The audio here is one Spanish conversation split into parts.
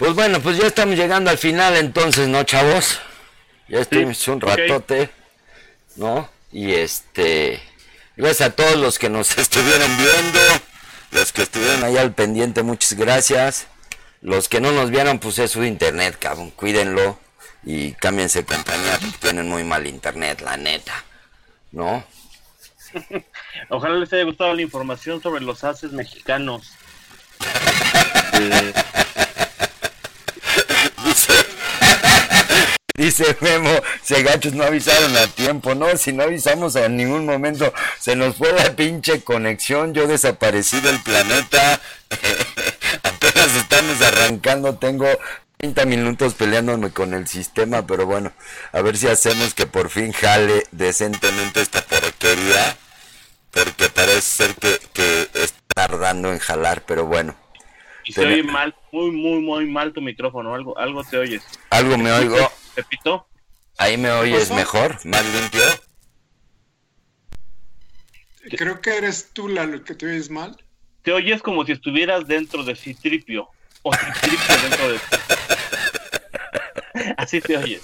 Pues bueno, pues ya estamos llegando al final entonces, ¿no, chavos? Ya estuvimos un ratote, ¿no? Y este, gracias a todos los que nos estuvieron viendo, los que estuvieron ahí al pendiente, muchas gracias. Los que no nos vieron, pues es su internet, cabrón, cuídenlo y cámbiense compañía, tienen muy mal internet, la neta, ¿no? Ojalá les haya gustado la información sobre los haces mexicanos. Dice Memo, si gachos no avisaron a tiempo, no, si no avisamos en ningún momento, se nos fue la pinche conexión, yo desaparecí del planeta, apenas estamos arrancando, tengo 30 minutos peleándome con el sistema, pero bueno, a ver si hacemos que por fin jale decentemente esta porquería, porque parece ser que, que está tardando en jalar, pero bueno. Y se oye mal, muy, muy, muy mal tu micrófono, algo, algo te oyes. Algo me oigo. Repito. Ahí me oyes mejor, más limpio. Creo que eres tú la que te oyes mal. Te oyes como si estuvieras dentro de Citripio. O Citripio dentro de Así te oyes.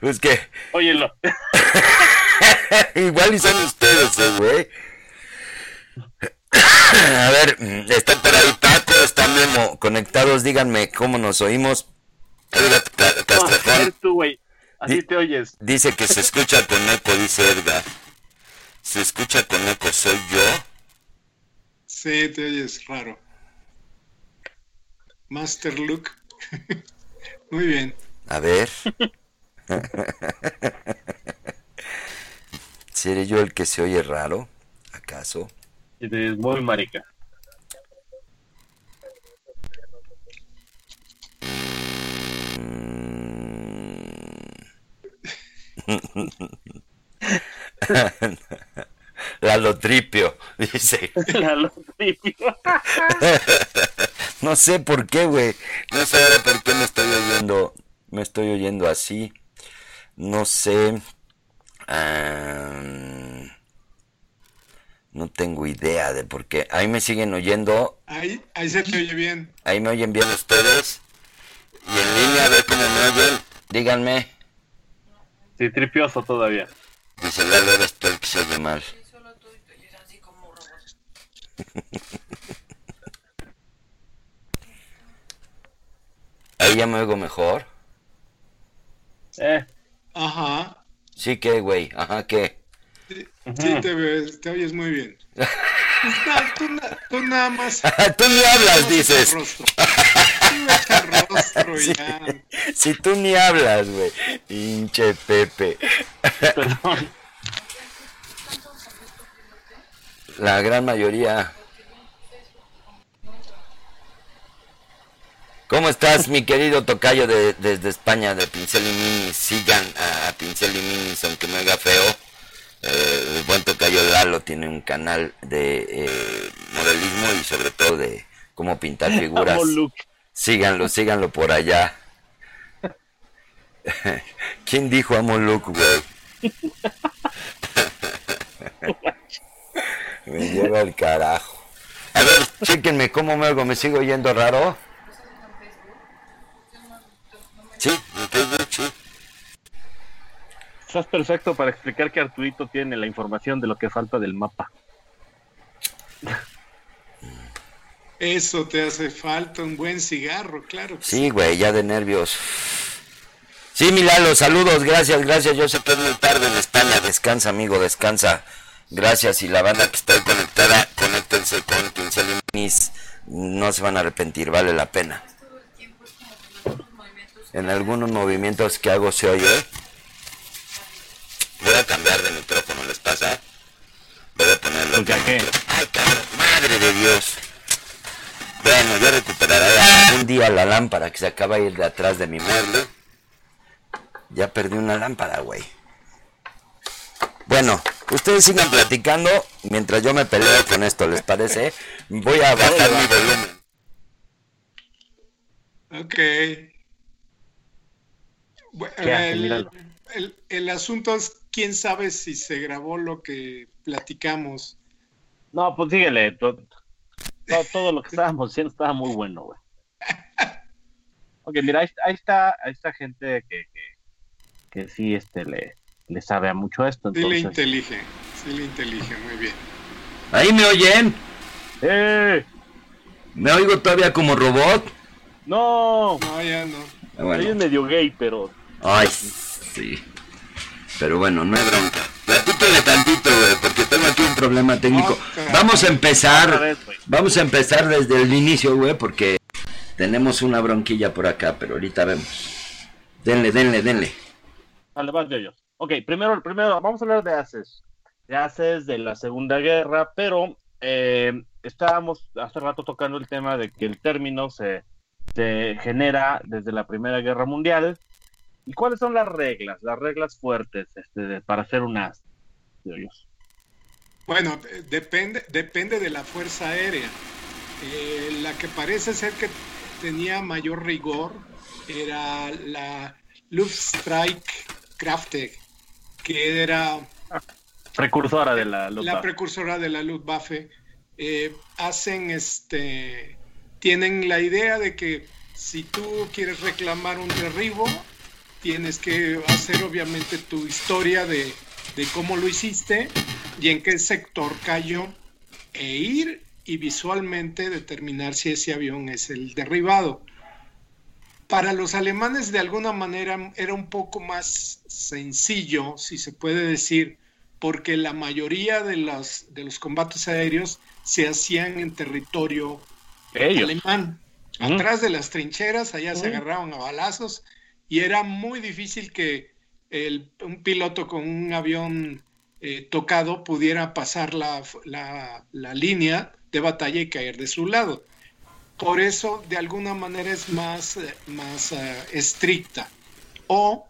Es que. Óyelo. Igual y son ustedes, eh, güey. A ver, por ahí Paco, están Memo conectados, díganme cómo nos oímos. Así te oyes. Dice que se escucha con eco, dice Edgar. ¿Se escucha con eco? ¿Soy yo? Sí, te oyes raro. Master Look. Muy bien. A ver. ¿Seré yo el que se oye raro? ¿Acaso? Es muy marica. La lotripio, dice. La lotripio. no sé por qué, güey. No sé por qué me estoy oyendo. Me estoy oyendo así. No sé. No tengo idea de por qué. Ahí me siguen oyendo. Ahí, ahí se te oye bien. Ahí me oyen bien ustedes. Y en línea, a ver cómo me oyen. Díganme. Sí, tripioso todavía. Dice eres tú el que se oye mal. Ahí ya me oigo mejor. Eh. Ajá. Sí que, güey. Ajá, ¿qué? Sí, te, ves, te oyes muy bien. tú, tú, nada más. tú ni hablas, dices. Si tú ni hablas, güey. Hinche Pepe. Perdón. La gran mayoría. ¿Cómo estás, mi querido tocayo de, desde España, de Pincel y Minis? Sigan a, Pincel y Minis, aunque me haga feo. Eh, el buen tocayo Lalo tiene un canal de eh, modelismo y sobre todo de cómo pintar figuras. Síganlo, síganlo por allá. ¿Quién dijo amo Luke, güey? me lleva el carajo. A ver, chéquenme cómo me hago, me sigo yendo raro. Sí, sí. Estás perfecto para explicar que Arturito tiene la información de lo que falta del mapa. Eso te hace falta, un buen cigarro, claro. sí, güey, ya de nervios. Sí, Milalo, saludos, gracias, gracias. Yo sé que muy tarde en España. Descansa, amigo, descansa. Gracias. Y la banda que está conectada, conéctense con Pincel No se van a arrepentir, vale la pena. En algunos movimientos que hago se oye. Cambiar de micrófono, ¿les pasa? Voy a ponerlo. qué? Ay, madre de Dios. Bueno, yo recuperaré un día la lámpara que se acaba de ir de atrás de mi mueble. Ya perdí una lámpara, güey. Bueno, ustedes sigan platicando mientras yo me peleo con esto, ¿les parece? Voy a bajar mi volumen. Ok. el, el, asunto es quién sabe si se grabó lo que platicamos. No, pues síguele. todo, lo que estábamos haciendo estaba muy bueno, güey. Ok, mira, ahí, está, ahí está gente que, que, sí este, le, le sabe a mucho esto. Sí le intelige, sí le intelige, muy bien. ¿Ahí me oyen? ¡Eh! ¿Me oigo todavía como robot? No. No, ya no. Ah, es medio gay, pero... Ay, sí. Pero bueno, no hay bronca. Platícale tantito, güey, porque tengo aquí un problema técnico. vamos a empezar, vamos a empezar desde el inicio, güey, porque tenemos una bronquilla por acá, pero ahorita vemos. Denle, denle, denle. Vale, va de ellos. Ok, primero, primero, vamos a hablar de ACES. De ACES de la Segunda Guerra, pero eh, estábamos hace rato tocando el tema de que el término se, se genera desde la Primera Guerra Mundial ¿Y cuáles son las reglas, las reglas fuertes este, para hacer un as? Bueno, depende, depende de la Fuerza Aérea. Eh, la que parece ser que tenía mayor rigor era la Luftstreitkräfte, que era... Precursora de la Luftwaffe. La precursora de la Luftwaffe. Eh, hacen este... Tienen la idea de que si tú quieres reclamar un derribo, tienes que hacer obviamente tu historia de, cómo lo hiciste y en qué sector cayó e ir y visualmente determinar si ese avión es el derribado. Para los alemanes de alguna manera era un poco más sencillo, si se puede decir, porque la mayoría de los, de los combates aéreos se hacían en territorio alemán. Atrás de las trincheras, allá se agarraban a balazos y era muy difícil que un piloto con un avión eh, tocado pudiera pasar la, línea de batalla y caer de su lado. Por eso, de alguna manera, es más, eh, más eh, estricta. O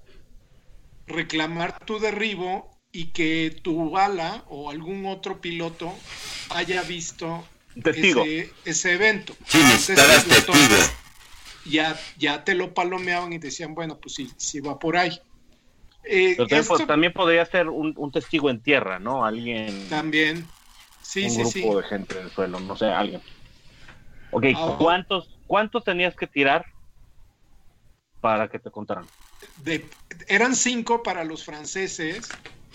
reclamar tu derribo y que tu bala o algún otro piloto haya visto ese, evento. Sí, testigo ya, ya te lo palomeaban y decían, bueno, pues sí, sí va por ahí. Eh, también, podría ser un, testigo en tierra, ¿no? Alguien. También. Sí, un sí, grupo de gente en el suelo, no sé, alguien. Ok, ¿cuántos, ¿cuántos tenías que tirar para que te contaran? eran cinco para los franceses.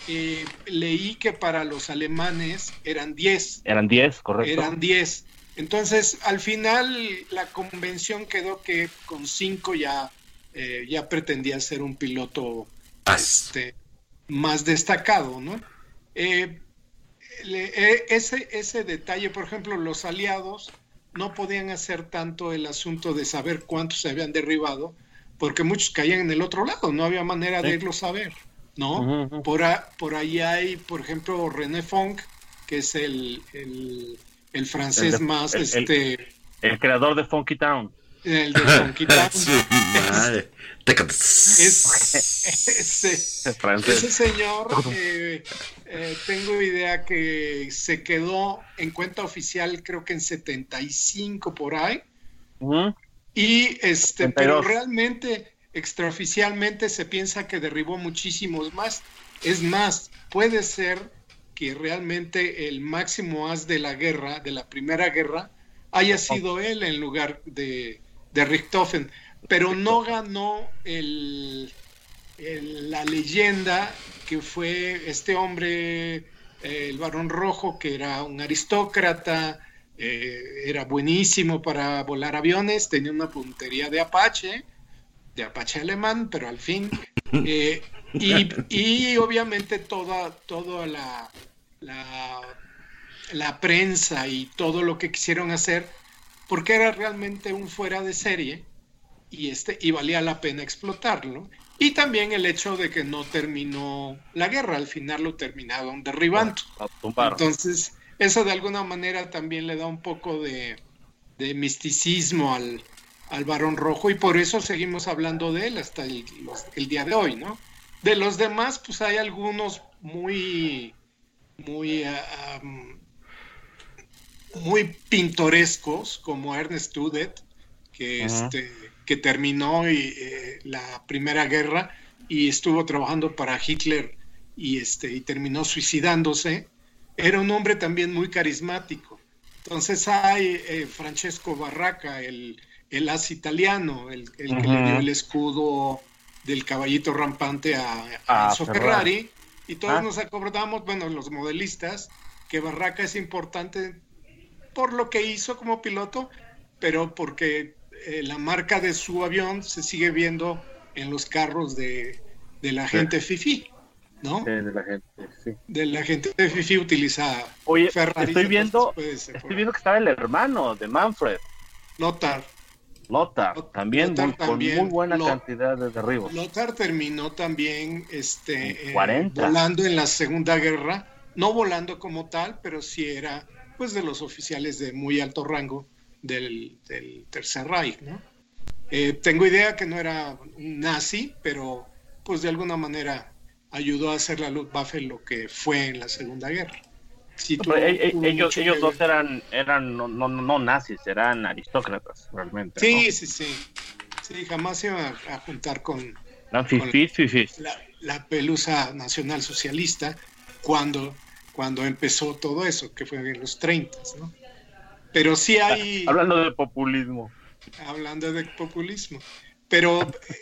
Eh, leí que para los alemanes eran diez. Eran diez, correcto. Eran diez. Entonces, al final, la convención quedó que con cinco ya, eh, ya pretendía ser un piloto este, más destacado, ¿no? Eh, eh, ese, ese detalle, por ejemplo, los aliados no podían hacer tanto el asunto de saber cuántos se habían derribado, porque muchos caían en el otro lado, no había manera de irlo saber, ¿no? por, por ahí hay, por ejemplo, René Funk, que es el el francés más, este... El, creador de Funky Town. El de Funky Town. ese, ese, señor, eh, eh, tengo idea que se quedó en cuenta oficial, creo que en 75 por ahí. Y este, pero realmente, extraoficialmente, se piensa que derribó muchísimos más. Es más, puede ser que realmente el máximo as de la guerra, de la primera guerra, haya sido él en lugar de, de Richthofen, pero no ganó el, la leyenda que fue este hombre, el varón rojo, que era un aristócrata, eh, era buenísimo para volar aviones, tenía una puntería de Apache, de Apache alemán, pero al fin eh, y, obviamente toda, toda la, la, prensa y todo lo que quisieron hacer, porque era realmente un fuera de serie y, este, y valía la pena explotarlo. Y también el hecho de que no terminó la guerra, al final lo terminaron derribando. Entonces, eso de alguna manera también le da un poco de, misticismo al, al varón rojo y por eso seguimos hablando de él hasta el, el día de hoy, ¿no? De los demás, pues hay algunos muy, muy, ah, muy pintorescos, como Ernest Udet, que, este, que terminó y, eh, la Primera Guerra y estuvo trabajando para Hitler y, este, y terminó suicidándose. Era un hombre también muy carismático. Entonces hay eh, Francesco Barraca, el, el as italiano, el, que le dio el escudo del caballito rampante a, a Ferrari. Y todos ah. nos acordamos, bueno, los modelistas, que Barraca es importante por lo que hizo como piloto, pero porque eh, la marca de su avión se sigue viendo en los carros de, la gente FIFI, ¿no? de la gente, sí. De la gente de FIFI utiliza Oye, estoy viendo, estoy viendo que estaba el hermano de Manfred. Lothar. Lothar, también, con muy buena cantidad de derribos. Lothar terminó también este, 40. Eh, volando en la Segunda Guerra, no volando como tal, pero sí era pues de los oficiales de muy alto rango del, Tercer Reich, ¿no? Eh, tengo idea que no era un nazi, pero pues de alguna manera ayudó a hacer la Luftwaffe lo que fue en la Segunda Guerra. E, e, ellos, ellos dos eran, eran no, no, no, nazis, eran aristócratas, realmente. Sí, sí, sí. Sí, jamás se iba a, juntar con, la, la, pelusa nacional socialista cuando, cuando empezó todo eso, que fue en los 30, ¿no? Pero sí hay... Hablando de populismo. Hablando de populismo. Pero eh,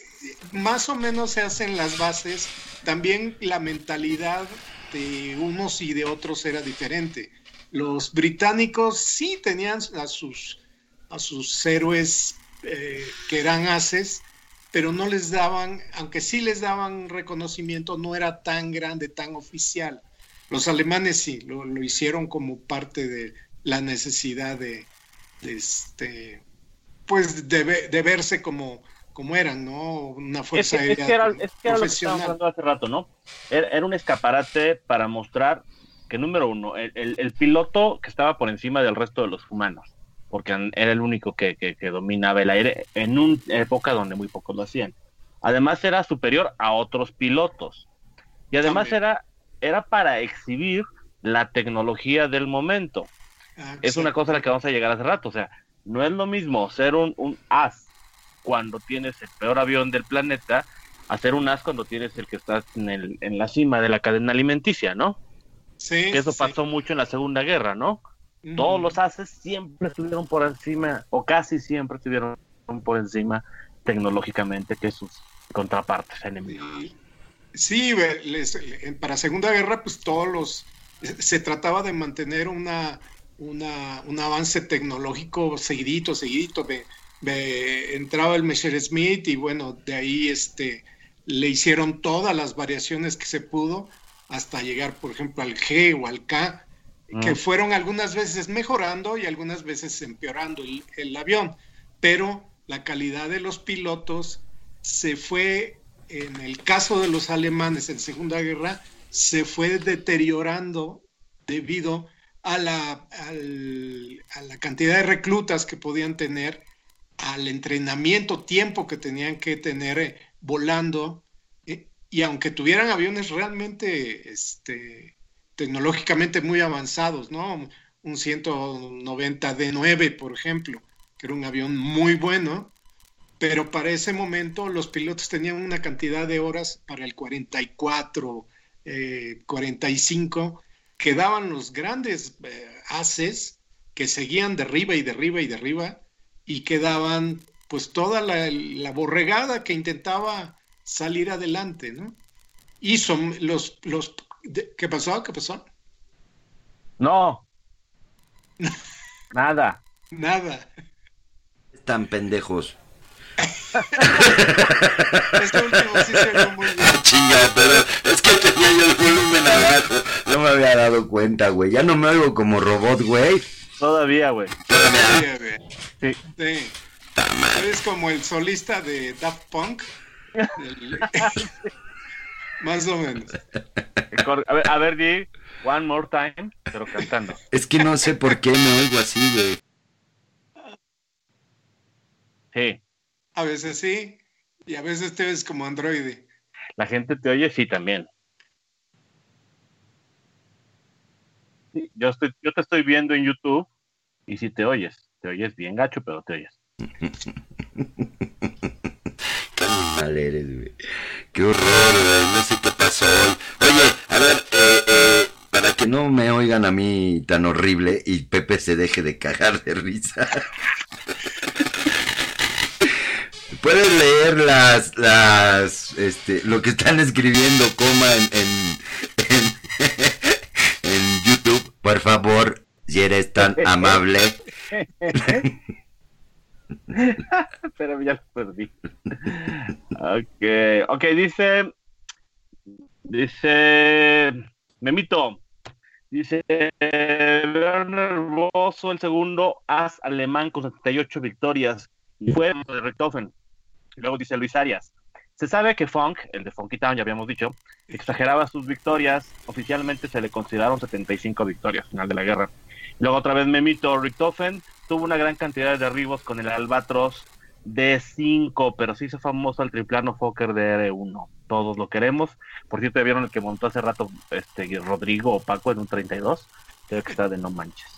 más o menos se hacen las bases. También la mentalidad de unos y de otros era diferente. Los británicos sí tenían a sus, a sus héroes eh, que eran haces, pero no les daban, aunque sí les daban reconocimiento, no era tan grande, tan oficial. Los alemanes sí, lo, lo hicieron como parte de, la necesidad de, este, pues de, verse como, como eran, ¿no? Una fuerza es que, era, es que era lo que estábamos hablando hace rato, ¿no? Era, un escaparate para mostrar que, número uno, el, piloto que estaba por encima del resto de los humanos, porque era el único que, que, dominaba el aire en una época donde muy pocos lo hacían. Además era superior a otros pilotos. Y además era, era para exhibir la tecnología del momento. Ah, es una cosa a la que vamos a llegar hace rato. O sea, no es lo mismo ser un, un as cuando tienes el peor avión del planeta a ser un as cuando tienes el que está en, el, en la cima de la cadena alimenticia, ¿no? Sí. Que eso pasó mucho en la Segunda Guerra, ¿no? Todos los ases siempre estuvieron por encima, o casi siempre estuvieron por encima tecnológicamente que sus contrapartes enemigos. Sí, para Segunda Guerra, pues todos los. Se trataba de mantener una un avance tecnológico seguidito, seguidito. Entraba el Messerschmitt y bueno, de ahí este, le hicieron todas las variaciones que se pudo hasta llegar, por ejemplo, al G o al K, que mm. fueron algunas veces mejorando y algunas veces empeorando el, el avión, pero la calidad de los pilotos se fue, en el caso de los alemanes en Segunda Guerra, se fue deteriorando debido a la, a la cantidad de reclutas que podían tener, al entrenamiento, tiempo que tenían que tener eh, volando, eh, y aunque tuvieran aviones realmente este, tecnológicamente muy avanzados, ¿no? Un 190 D9, por ejemplo, que era un avión muy bueno, pero para ese momento los pilotos tenían una cantidad de horas para el 44, 45, quedaban los grandes eh, haces que seguían de arriba y de arriba y de arriba y quedaban pues toda la, borregada que intentaba salir adelante, ¿no? Y son los, los, ¿qué pasó? ¿Qué pasó? No. Nada. Nada. Están pendejos. este último sí se ve muy bien. Chinga, pero es que tenía yo el volumen abajo. No me había dado cuenta, güey. Ya no me oigo como robot, güey. Todavía, güey. Todavía, güey. Sí. sí. Eres como el solista de Daft Punk. Más o menos. A ver, a ver, di One More Time, pero cantando. Es que no sé por qué me oigo así, güey. Sí. A veces sí, y a veces te ves como androide. La gente te oye, sí, también. Yo, estoy, yo te estoy viendo en YouTube y si te oyes, te oyes bien gacho, pero te oyes. Qué mal eres, güey. Qué horror, güey. No sé qué pasó hoy. Oye, a ver, eh, eh, para que no me oigan a mí tan horrible y Pepe se deje de cagar de risa. Puedes leer las, las, este, lo que están escribiendo, coma, en, en, por favor, si eres tan amable. Pero ya lo perdí. Ok, ok, dice, dice, Memito, dice, Werner Bosso, el segundo as alemán con 78 victorias, y fue de Richtofen. Luego dice Luis Arias. Se sabe que Funk, el de Funky Town, ya habíamos dicho, exageraba sus victorias. Oficialmente se le consideraron 75 victorias al final de la guerra. Luego otra vez Memito Richtofen tuvo una gran cantidad de derribos con el Albatros D5, pero se hizo famoso el triplano Fokker de R1. Todos lo queremos. Por cierto, vieron el que montó hace rato este Rodrigo o Paco en un 32. Creo que está de no manches.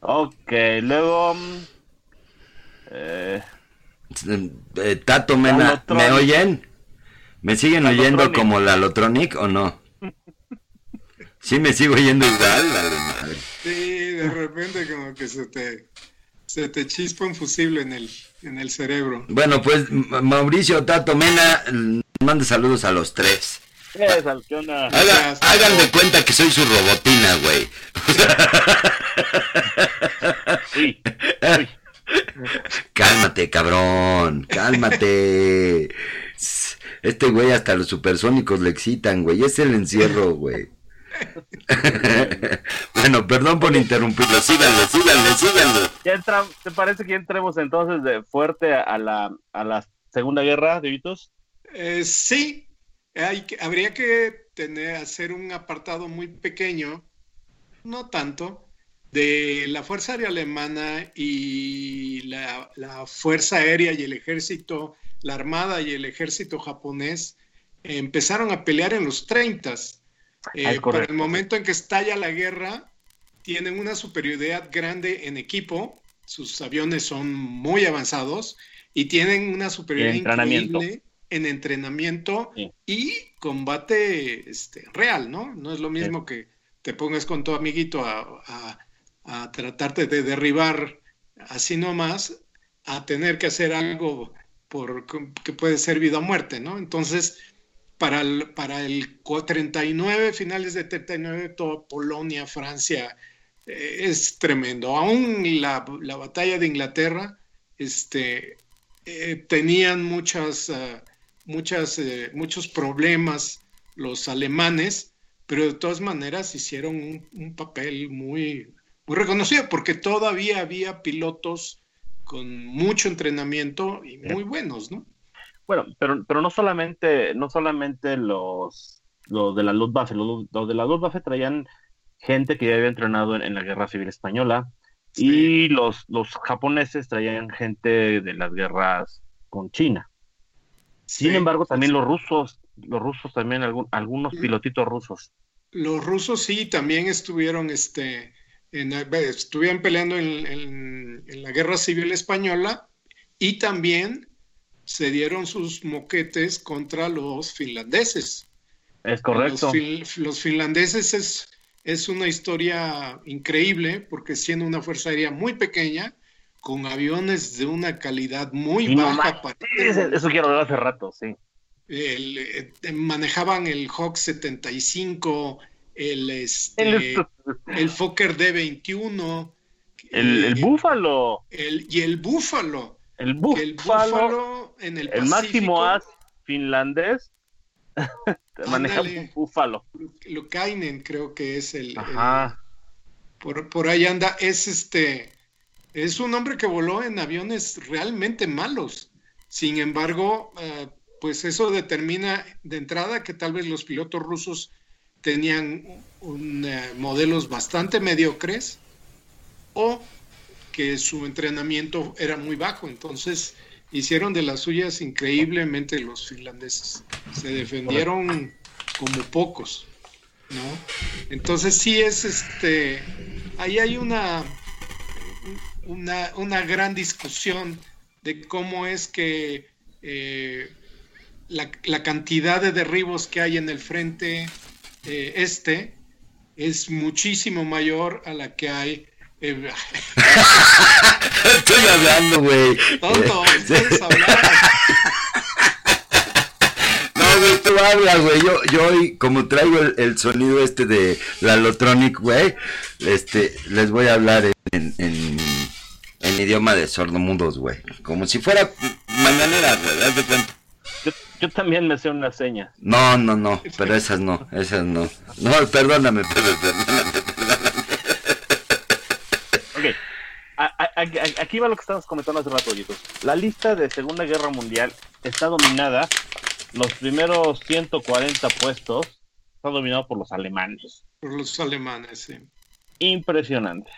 Ok, luego. Eh, eh, Tato Mena, ¿me oyen? ¿Me siguen oyendo como la Lotronic o no? Sí, me sigo oyendo igual, Sí, de repente como que se te, se te chispa un fusible en el, en el cerebro. Bueno, pues Mauricio Tato Mena, mande saludos a los tres. hagan de cuenta que soy su robotina, güey. Sí, sí. Cálmate, cabrón, cálmate. Este güey hasta los supersónicos le excitan, güey. Es el encierro, güey. bueno, perdón por interrumpirlo. Síganlo, síganlo, síganlo. Ya ¿Te parece que entremos entonces de fuerte a la, a la Segunda Guerra de Vitos? Eh, sí, Hay habría que tener, hacer un apartado muy pequeño, no tanto, de la Fuerza Aérea Alemana y la, Fuerza Aérea y el Ejército, la Armada y el Ejército japonés empezaron a pelear en los 30. Eh, para el momento en que estalla la guerra, tienen una superioridad grande en equipo, sus aviones son muy avanzados y tienen una superioridad increíble en entrenamiento y combate este, real, ¿no? No es lo mismo que te pongas con tu amiguito a a tratarte de derribar así nomás, a tener que hacer algo por, que puede ser vida o muerte, ¿no? Entonces, para el, para el 39, finales de 39, toda Polonia, Francia, eh, es tremendo. Aún la, la, batalla de Inglaterra, este, eh, tenían muchas, ah, muchas, eh, muchos problemas los alemanes, pero de todas maneras hicieron un, un papel muy, muy reconocido porque todavía había pilotos con mucho entrenamiento y muy buenos, ¿no? Bueno, pero, pero no solamente, no solamente los, los de la Luftwaffe, los, los de la Luftwaffe traían gente que ya había entrenado en, la Guerra Civil Española y los, los japoneses traían gente de las guerras con China. Sin embargo, también los rusos, los rusos también, algún, algunos pilotitos rusos. Los rusos sí, también estuvieron este, estuvieron peleando en, la Guerra Civil Española y también se dieron sus moquetes contra los finlandeses. Es correcto. Los, finlandeses es, es una historia increíble porque siendo una fuerza aérea muy pequeña, con aviones de una calidad muy baja. eso, quiero hablar hace rato, sí. Eh, manejaban el Hawk 75, el, este, el Fokker D21. El, el, Búfalo. El, y el Búfalo. El Búfalo. en el, el máximo as finlandés maneja un Búfalo. Lukainen creo que es el. por, por ahí anda. Es este. Es un hombre que voló en aviones realmente malos. Sin embargo, eh, pues eso determina de entrada que tal vez los pilotos rusos tenían eh, modelos bastante mediocres o que su entrenamiento era muy bajo. Entonces hicieron de las suyas increíblemente los finlandeses. Se defendieron como pocos. ¿no? Entonces sí es este, ahí hay una, una, una gran discusión de cómo es que eh, la, la, cantidad de derribos que hay en el frente eh, este es muchísimo mayor a la que hay. eh, Estoy hablando, güey. tonto, güey, tú hablas, güey. Yo, yo hoy, como traigo el, el sonido este de la Lotronic, güey, este, les voy a hablar en, en, en idioma de sordomudos, güey. Como si fuera mañanera, güey. Yo, también me sé una seña. No, no, no, pero esas no, esas no. No, perdóname, pero- perdóname. Ok. A- a- a- aquí va lo que estábamos comentando hace rato, ojitos. La lista de Segunda Guerra Mundial está dominada, los primeros 140 puestos, está dominado por los alemanes. Por los alemanes, sí. Impresionante.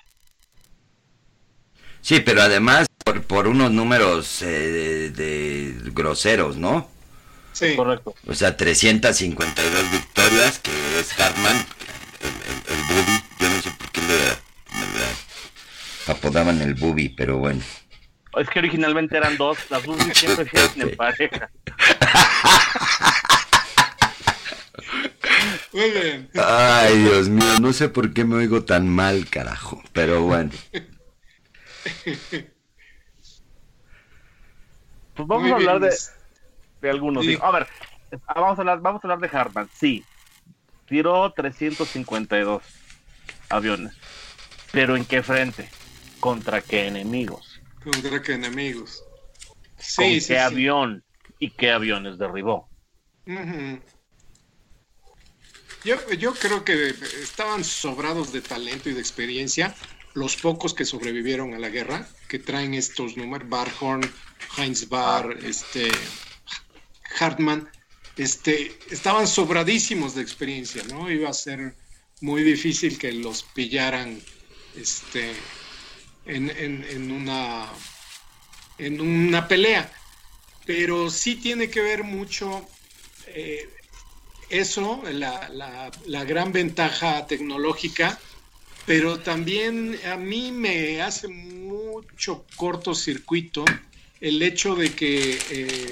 Sí, pero además por, por unos números eh, de, de groseros, ¿no? Sí. Correcto. O sea, 352 victorias, que es Hartman, el, el, el Bubi. Yo no sé por qué le, le apodaban el Bubi, pero bueno. Es que originalmente eran dos, las dos siempre se hacen en pareja. Muy bien. Ay, Dios mío, no sé por qué me oigo tan mal, carajo. Pero bueno. Pues vamos Muy a hablar bien. de, de algunos. Sí. A ver, ah, vamos a hablar, vamos a hablar de Hartman. Sí, tiró 352 aviones. Pero ¿en qué frente? ¿Contra qué enemigos? Contra qué enemigos. ¿Con Sí, qué sí, sí. avión? ¿Y qué aviones derribó? Yo, yo creo que estaban sobrados de talento y de experiencia los pocos que sobrevivieron a la guerra, que traen estos números, Barhorn, Heinz Barr, este, Hartmann, este, estaban sobradísimos de experiencia, ¿no? Iba a ser muy difícil que los pillaran este, en, en- en una, en una pelea pero sí tiene que ver mucho eh, eso, la, la- la gran ventaja tecnológica, pero también a mí me hace mucho cortocircuito el hecho de que eh,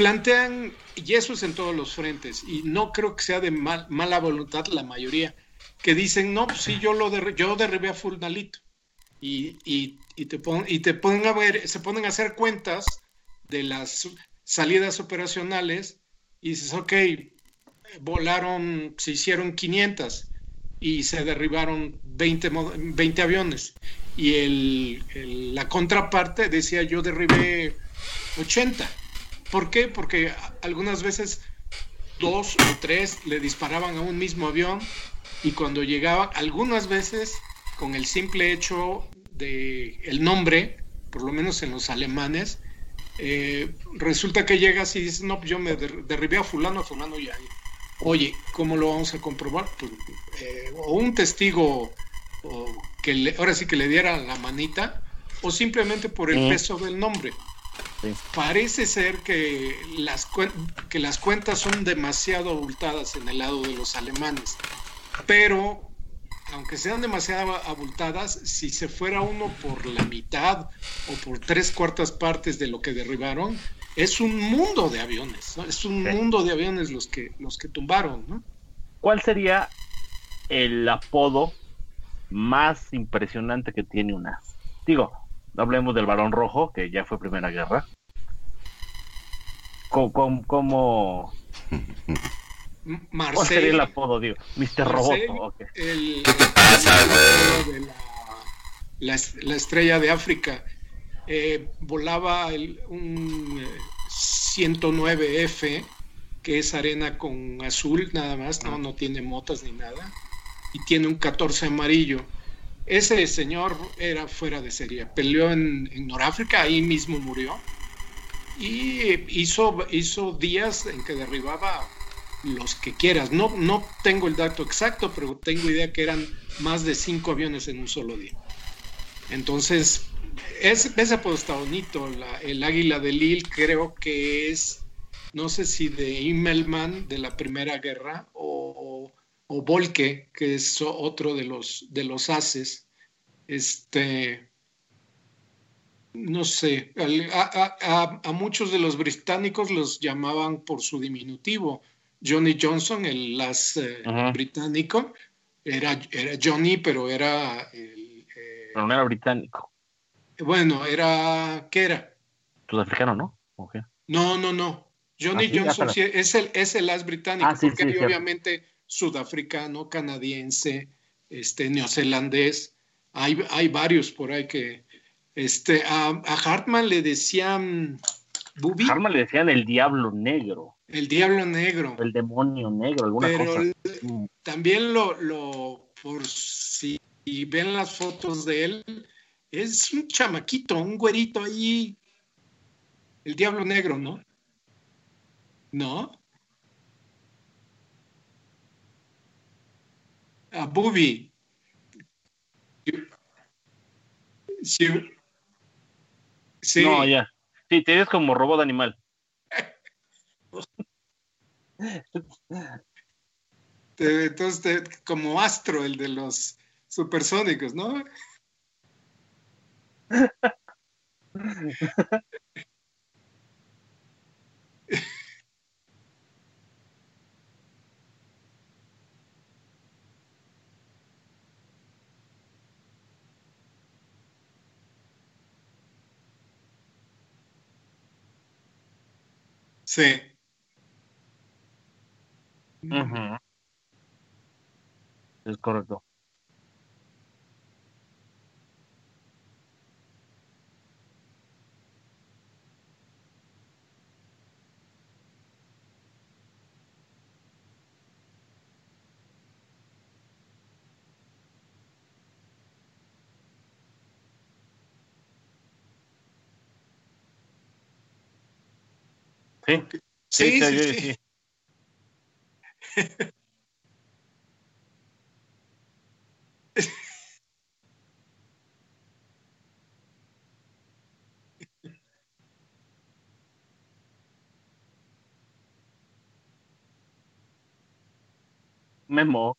plantean, y eso es en todos los frentes, y no creo que sea de mal- mala voluntad la mayoría, que dicen, no, pues sí, yo, lo derri- yo derribé a Fulnalito. Y, y, te pon- y te ponen a ver, se ponen a hacer cuentas de las salidas operacionales y dices, ok, volaron, se hicieron 500 y se derribaron 20, mo- 20 aviones. Y el- la contraparte decía, yo derribé 80. ¿Por qué? Porque algunas veces dos o tres le disparaban a un mismo avión y cuando llegaban, algunas veces con el simple hecho de el nombre, por lo menos en los alemanes, eh, resulta que llegas y dices, no, yo me der- derribé a fulano, a fulano y ahí. Oye, ¿cómo lo vamos a comprobar? Pues, eh, o un testigo o que le- ahora sí que le diera la manita, o simplemente por el Ujú. peso del nombre. Sí. Parece ser que las, que las cuentas son demasiado abultadas en el lado de los alemanes, pero aunque sean demasiado abultadas, si se fuera uno por la mitad o por tres cuartas partes de lo que derribaron, es un mundo de aviones, ¿no? es un Sí. mundo de aviones los que, los que tumbaron, ¿no? ¿Cuál sería el apodo más impresionante que tiene una? Digo, hablemos del Barón Rojo, que ya fue Primera Guerra. ¿Cómo, cómo, cuál sería el apodo? Digo, Mr. Marcel, Roboto. el, ¿Qué te pasa, el la, la es- la estrella de África, eh, volaba el- un eh, 109F, que es arena con azul nada más, no, no tiene motas ni nada, y tiene un 14 amarillo. Ese señor era fuera de serie, peleó en, Noráfrica, ahí mismo murió, y hizo, hizo días en que derribaba los que quieras. No, no tengo el dato exacto, pero tengo idea que eran más de cinco aviones en un solo día. Entonces, ese, ese apodo está bonito. El águila de Lille creo que es, no sé si de Immelman de la Primera Guerra o, o, Volke, que es otro de los, de los haces. Este, no sé, a, a- a- a muchos de los británicos los llamaban por su diminutivo. Johnny Johnson, el as eh, británico, Era, era Johnny, pero era... El, eh, pero no era británico. Bueno, era... ¿Qué era? Sudafricano, ¿no? No, no, no. Johnny ah, Johnson es, el, es el as británico, ah, porque obviamente sudafricano, canadiense, este, neozelandés. Hay, hay varios por ahí que... Este, a, a Hartman le decían... Bubi. Hartman le decían el diablo negro. El diablo negro. El demonio negro, alguna Pero mm. también lo, lo, por si ven las fotos de él, es un chamaquito, un güerito ahí. El diablo negro, ¿no? ¿No? A Bubi. Sí. sí. No, ya. Sí, te ves como robot animal. Entonces, como Astro, el de los supersónicos, ¿no? Sí. Es correcto. Sí, sí, sí. sí. Memo.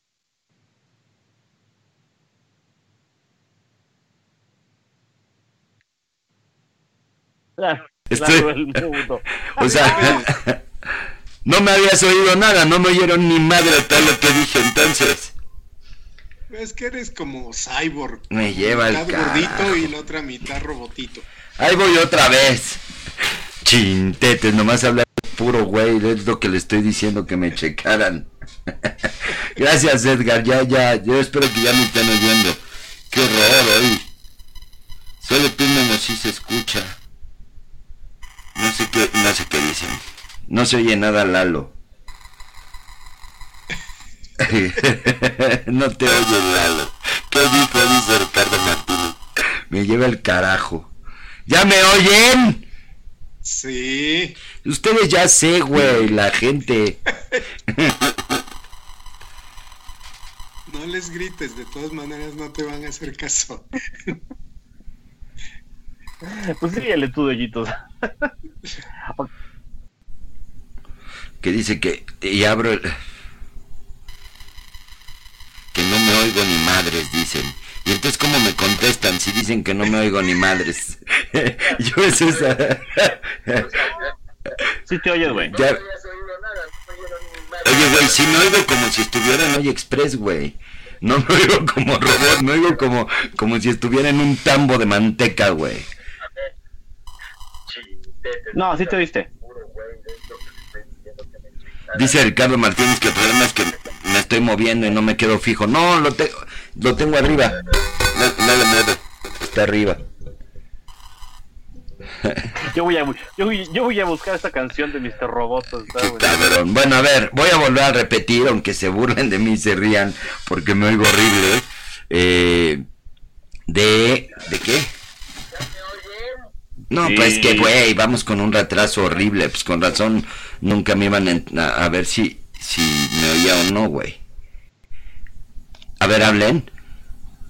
Estoy... o sea, no me habías oído nada, no me oyeron ni madre tal lo que dije entonces. Es que eres como cyborg. Me lleva el gordito y la otra mitad robotito. Ahí voy otra vez. Chintetes, nomás hablar puro güey, es lo que le estoy diciendo que me checaran. Gracias Edgar, ya, ya, yo espero que ya me estén oyendo. Qué horror hoy. Solo tú menos si se escucha. No sé qué, no sé qué dicen. No se oye nada Lalo. no te oye Lalo. ¿Qué dijo dice Ricardo Martínez? Me lleva el carajo. ¿Ya me oyen? Sí. Ustedes ya sé, güey, la gente. No les grites, de todas maneras no te van a hacer caso. Pues síguele tú, Dollitos. que dice que, y abro el... Que no me oigo ni madres, dicen. Y entonces, ¿cómo me contestan si dicen que no me oigo ni madres? Yo es esa... sí te oyes, güey. Oye, güey, si me oigo como si estuviera en Hoy Express, güey. No me oigo como robot, me oigo como, como si estuviera en un tambo de manteca, güey. No, sí te viste. Dice Ricardo Martínez que el problema es que me estoy moviendo y no me quedo fijo. No, lo, lo tengo arriba. Está arriba. Yo voy, a, yo, voy a buscar esta canción de Mr. Robot. Bueno, a ver, voy a volver a repetir, aunque se burlen de mí y se rían, porque me oigo horrible. Eh, de... ¿De qué? No, pues que, güey, vamos con un retraso horrible. Pues con razón nunca me iban a, ver si, si me oía o no, güey. A ver, hablen.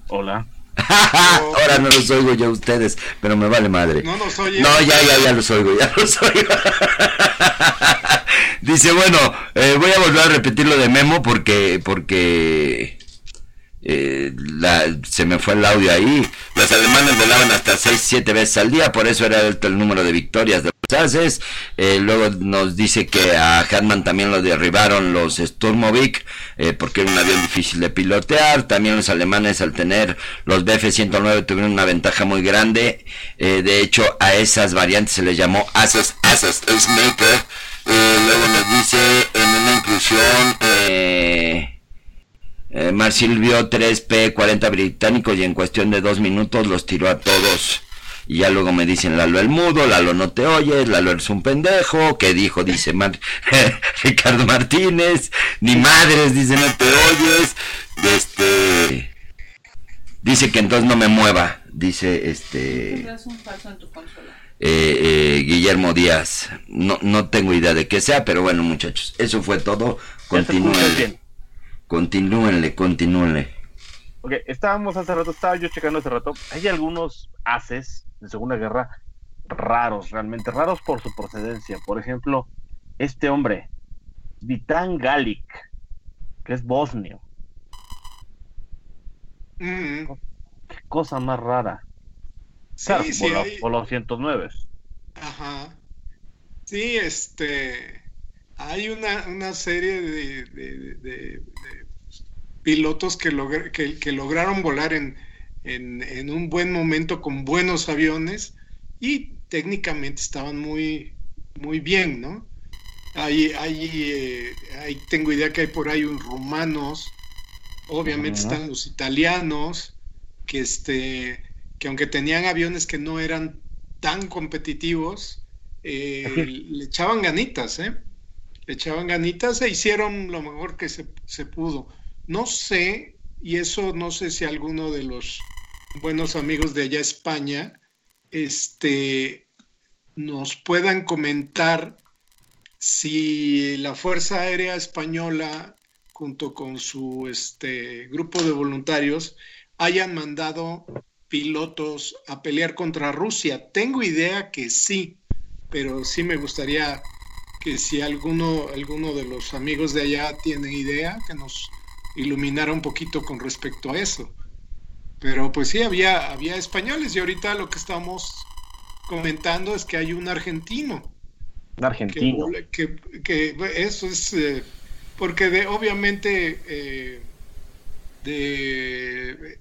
Hola. Ahora no los oigo yo a ustedes, pero me vale madre. No los oye. No, ya, ya, ya los oigo, ya los oigo. Dice, bueno, eh, voy a volver a repetir lo de Memo porque, porque eh, se me fue el audio ahí. Los alemanes volaban hasta 6, 7 veces al día, por eso era alto el número de victorias de los Ases. Eh, luego nos dice que a Hartmann también lo derribaron los Sturmovik, eh, porque era un avión difícil de pilotear. También los alemanes al tener los BF-109 tuvieron una ventaja muy grande. de hecho, a esas variantes se les llamó Ases, Ases Maker. luego nos dice en una inclusión... Eh, eh, Marcil vio 3 P-40 británicos y en cuestión de dos minutos los tiró a todos. Y ya luego me dicen, Lalo el mudo, Lalo no te oyes, Lalo eres un pendejo. ¿Qué dijo? Dice Ricardo Martínez. Ni madres, dice, no te oyes. Este... Dice que entonces no me mueva. Dice, este... Eh, eh, Guillermo Díaz. No, no tengo idea de qué sea, pero bueno, muchachos, eso fue todo. Continúen. Continúenle, continúenle. Ok, estábamos hace rato, estaba yo checando hace rato. Hay algunos haces de Segunda Guerra raros, realmente raros por su procedencia. Por ejemplo, este hombre, Vitan Galik, que es bosnio. Mm. Qué cosa más rara. Sí, sí, por, los 109. Ajá. Sí, este. Hay una, una serie de pilotos que, que, lograron volar en, en, un buen momento con buenos aviones y técnicamente estaban muy, muy bien, ¿no? Eh, tengo idea que hay por ahí un rumanos, obviamente están los italianos, que, este, que aunque tenían aviones que no eran tan competitivos, eh, le echaban ganitas, ¿eh? Le echaban ganitas e hicieron lo mejor que se, se pudo. No sé, y eso no sé si alguno de los buenos amigos de allá España este, nos puedan comentar si la Fuerza Aérea Española, junto con su este, grupo de voluntarios, hayan mandado pilotos a pelear contra Rusia. Tengo idea que sí, pero sí me gustaría que si alguno, alguno de los amigos de allá tiene idea, que nos iluminara un poquito con respecto a eso. Pero pues sí, había, había españoles y ahorita lo que estamos comentando es que hay un argentino. Un argentino. Que, eso es, eh, porque de, obviamente eh, de,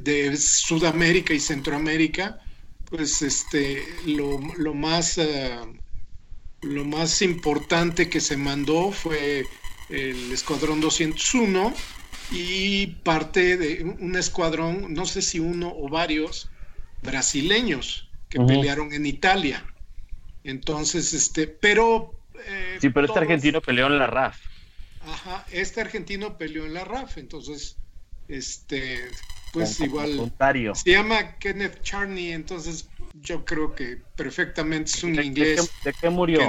de, Sudamérica y Centroamérica, pues este, lo, lo más... Eh, lo más importante que se mandó fue el Escuadrón 201 y parte de un escuadrón, no sé si uno o varios, brasileños que pelearon en Italia. Entonces, este, pero... Eh, sí, pero este argentino peleó en la RAF. Ajá, este argentino peleó en la RAF, entonces, este, pues igual... Se llama Kenneth Charney, entonces yo creo que perfectamente es un inglés. ¿De qué, murió?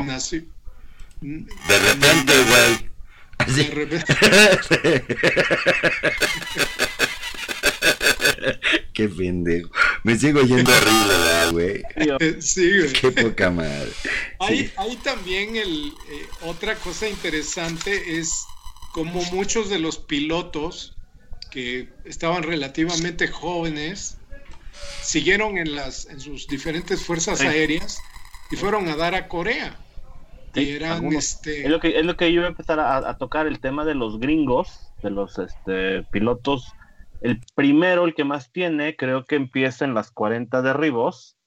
De repente, güey. Qué pendejo. Me sigo yendo horrible, güey. Sí, güey. Qué poca madre. Hay, también el, eh, otra cosa interesante es como muchos de los pilotos que estaban relativamente jóvenes siguieron en las en sus diferentes fuerzas aéreas y fueron a dar a Corea este, es, lo que, es lo que yo iba a empezar a, tocar, el tema de los gringos, de los este, pilotos. El primero, el que más tiene, creo que empieza en las 40 derribos.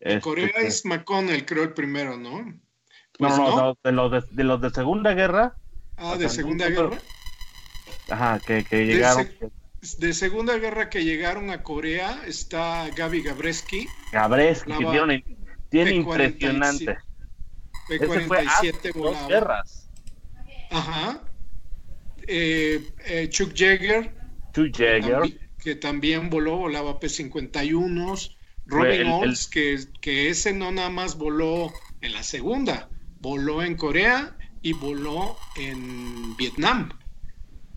En Corea este, es McConnell, creo, el primero, ¿no? no, pues no, de, los de, los de Segunda Guerra. Ah, de Segunda Guerra. Ajá, que, llegaron. De, Segunda Guerra que llegaron a Corea está Gaby Gabreski. Gabreski, tiene, tiene impresionante. B-47 volaba. guerras. Ajá. Eh, eh, Chuck Jagger. Chuck Jagger. Que, también voló, volaba P-51. Robin Olds, Que, que ese no nada más voló en la segunda, voló en Corea y voló en Vietnam.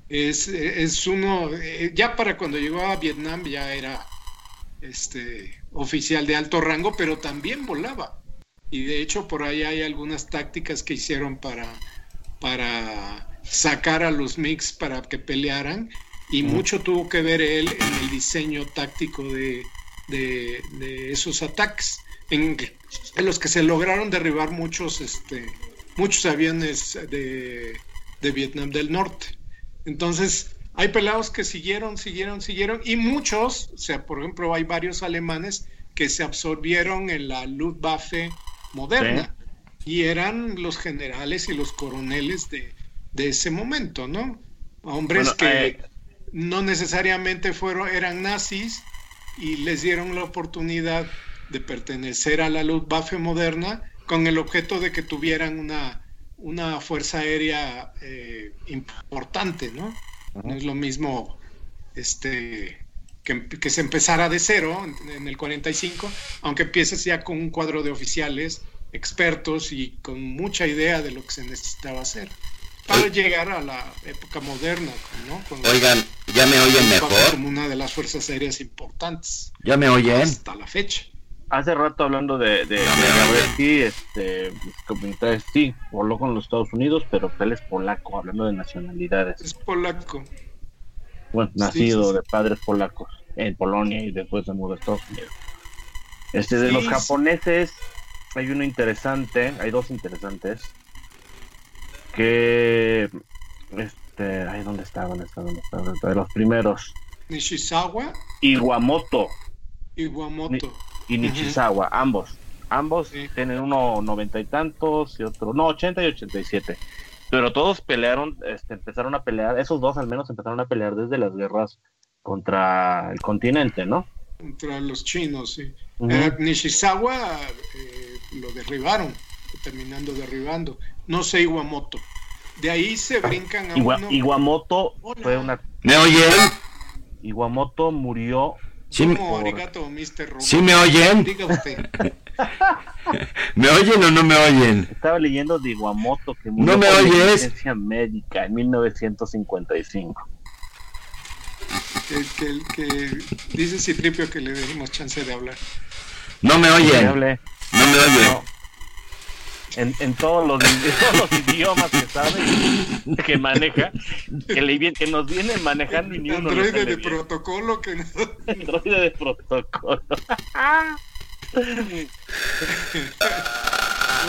Es, es, uno, eh, ya para cuando llegó a Vietnam ya era este oficial de alto rango, pero también volaba y de hecho por ahí hay algunas tácticas que hicieron para, para sacar a los mix para que pelearan y mucho tuvo que ver él en el diseño táctico de, esos ataques, en, los que se lograron derribar muchos, este, muchos aviones de, de Vietnam del Norte. Entonces, hay pelados que siguieron, siguieron, siguieron, y muchos, o sea, por ejemplo, hay varios alemanes que se absorbieron en la Luftwaffe moderna, y eran los generales y los coroneles de, ese momento, ¿no? Hombres que eh, no necesariamente fueron, eran nazis y les dieron la oportunidad de pertenecer a la Luftwaffe moderna con el objeto de que tuvieran una, una fuerza aérea eh, importante, ¿no? No es lo mismo este, que, se empezara de cero en, el 45, aunque empieces ya con un cuadro de oficiales expertos y con mucha idea de lo que se necesitaba hacer para llegar a la época moderna, ¿no? Oigan, ¿ya me oyen mejor? Como una de las fuerzas aéreas importantes. ¿Ya me oyen? Hasta la fecha. Hace rato hablando de, de, de este, sí, voló con los Estados Unidos, pero él es polaco, hablando de nacionalidades. Es polaco. Bueno, nacido de padres polacos en Polonia y después se mudó a Estados Unidos. Este, de los japoneses, hay uno interesante, hay dos interesantes, que, este, ay, ¿dónde está? ¿Dónde está? ¿Dónde está? De los primeros. Nishizawa. Iwamoto. Iwamoto y Nishizawa, ambos. Ambos tienen uno noventa y tantos y otro, no, ochenta y ochenta y siete. Pero todos pelearon, este, empezaron a pelear, esos dos al menos empezaron a pelear desde las guerras contra el continente, ¿no? Contra los chinos, sí. Eh, Nishizawa eh, lo derribaron, terminando derribando. No sé Iwamoto. De ahí se brincan a Iwamoto fue una... ¿Me oyen? Iwamoto murió Sí, me... oyen? ¿Me oyen o no me oyen? Estaba leyendo de Iguamoto que murió ¿No me oyes? médica en 1955. Que, que, que dice Citripio que le dimos chance de hablar. No me oyen. No me oyen en, en todos, los, los idiomas que sabe, que maneja, que, le, que nos viene manejando y ni uno Androide de protocolo que Androide de protocolo.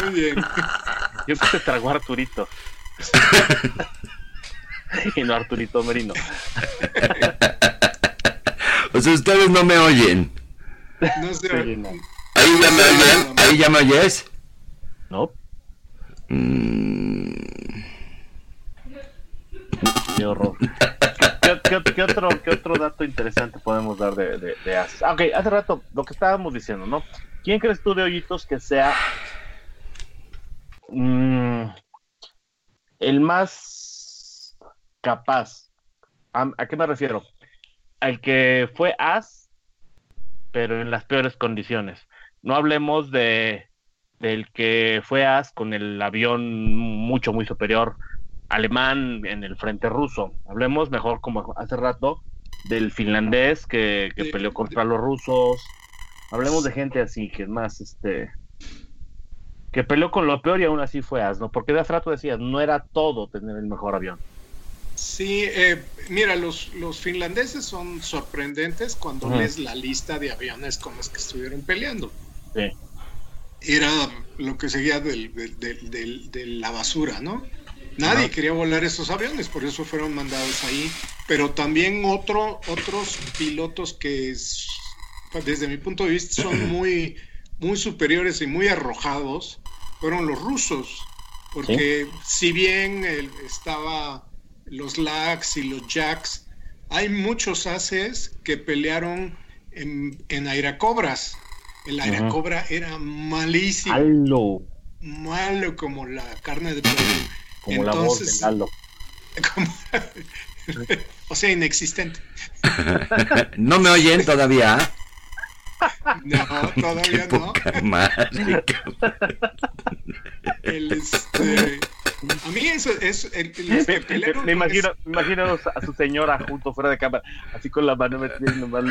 Muy bien. Yo que se tragó a Arturito. y no Arturito Merino. O sea, ustedes no me oyen. No se oyen. Ahí ya me oyes. Ahí ya me oyes. No. Mm. Qué horror. ¿Qué, otro, ¿Qué, otro, dato interesante podemos dar de, de, de Ok, hace rato, lo que estábamos diciendo, ¿no? ¿Quién crees tú de Hoyitos que sea mm, el más capaz? ¿A, ¿A qué me refiero? Al que fue As, pero en las peores condiciones. No hablemos de del que fue As con el avión mucho, muy superior alemán en el frente ruso. Hablemos mejor, como hace rato, del finlandés que, peleó contra los rusos. Hablemos de gente así, que es más, este, que peleó con lo peor y aún así fue As, ¿no? Porque de hace rato decías, no era todo tener el mejor avión. Sí, eh, mira, los, los finlandeses son sorprendentes cuando lees la lista de aviones con los que estuvieron peleando. Sí era lo que seguía de la basura, ¿no? Nadie quería volar esos aviones, por eso fueron mandados ahí. Pero también otro, otros pilotos que, desde mi punto de vista, son muy, muy superiores y muy arrojados, fueron los rusos. Porque si bien estaba los LAX y los JAX, hay muchos haces que pelearon en, en aeracobras el aire cobra era malísimo. Malo. Malo como la carne de pollo. Como la voz de Lalo. o sea, inexistente. no me oyen todavía. No, todavía no. el, este, a mí eso es el, el, me, imagino, me imagino a su señora junto fuera de cámara, así con la mano metida nomás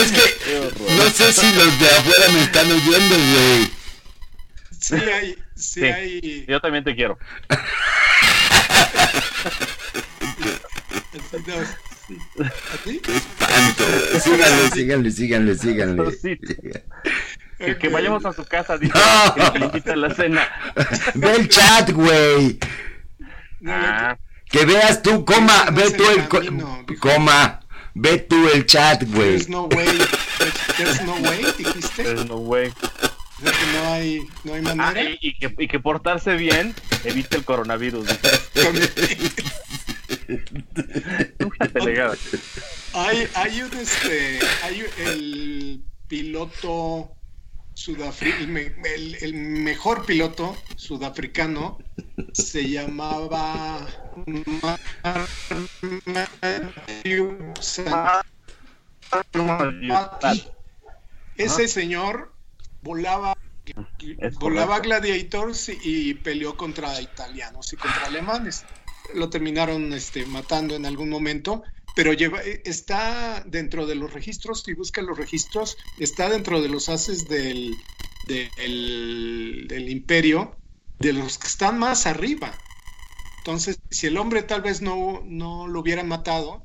es que no sé si los de afuera me están oyendo, güey. Sí hay, sí, hay. Yo también te quiero. Qué espanto. Síganle, síganle, síganle, síganle. Que, que, vayamos a su casa, dice, que le invita a la cena. Ve el chat, güey. Ah, Que veas tú, coma, No ve tú el co- coma, ve tú el chat, güey. There's no way. There's, there's no way, dijiste. there's no way. No hay, no hay Ah, manera. y, y que, y que portarse bien evita el coronavirus. Hay, hay un este, hay el piloto sudafricano, el, me- el- el mejor piloto sudafricano se llamaba. Ese señor volaba volaba gladiators y, y peleó contra italianos y contra alemanes. Lo terminaron este, matando en algún momento, pero lleva, está dentro de los registros, si busca los registros, está dentro de los haces del, del, del imperio, de los que están más arriba. Entonces, si el hombre tal vez no, no lo hubieran matado,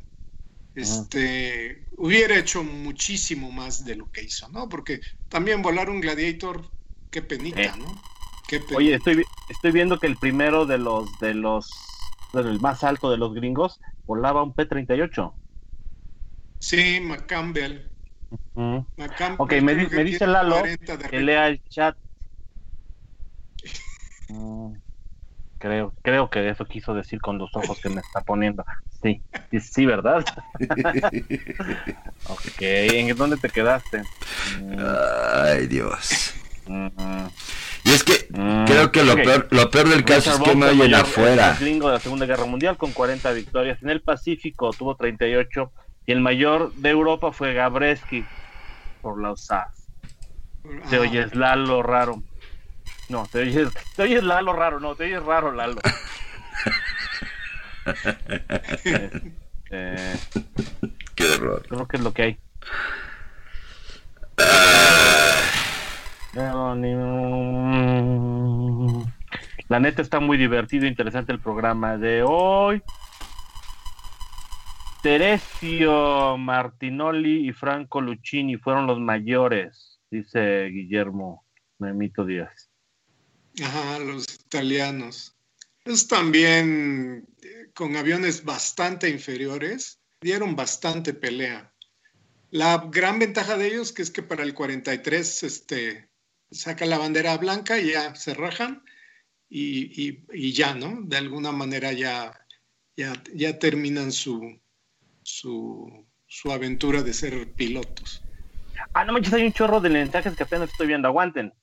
este, hubiera hecho muchísimo más de lo que hizo, ¿no? Porque también volar un gladiator, qué penita, Eh. ¿no? Qué penita. Oye, estoy, estoy viendo que el primero de los, de los, bueno, el más alto de los gringos, volaba un P-38. Sí, McCampbell. McCampbell Ok, me, di- me dice Lalo 40 de que lea el chat. Mm, Creo, creo que eso quiso decir con los ojos que me está poniendo. Sí, sí, sí, ¿verdad? ok, ¿en dónde te quedaste? Mm, Ay, Dios. Y es que mm. creo que lo peor, lo peor del caso es que me Boucher, oyen mayor- afuera. el gringo de la Segunda Guerra Mundial con 40 victorias. En el Pacífico tuvo 38 y el mayor de Europa fue Gabreski por la SAS. Te Ah, oyes Lalo raro. No, te oyes, te oyes Lalo raro, no, te oyes raro Lalo. Eh, Qué horror. creo que es lo que hay. La neta está muy divertido e interesante el programa de hoy. Teresio Martinoli y Franco Lucchini fueron los mayores, dice Guillermo Memito Díaz. Ajá, los italianos. Es también eh, con aviones bastante inferiores, dieron bastante pelea. La gran ventaja de ellos que es que para el 43 este, saca la bandera blanca y ya se rajan y, y- y ya, ¿no? De alguna manera ya, ya, ya terminan su, su, su aventura de ser pilotos. Ah, no manches, hay un chorro de mensajes que apenas estoy viendo. Aguanten.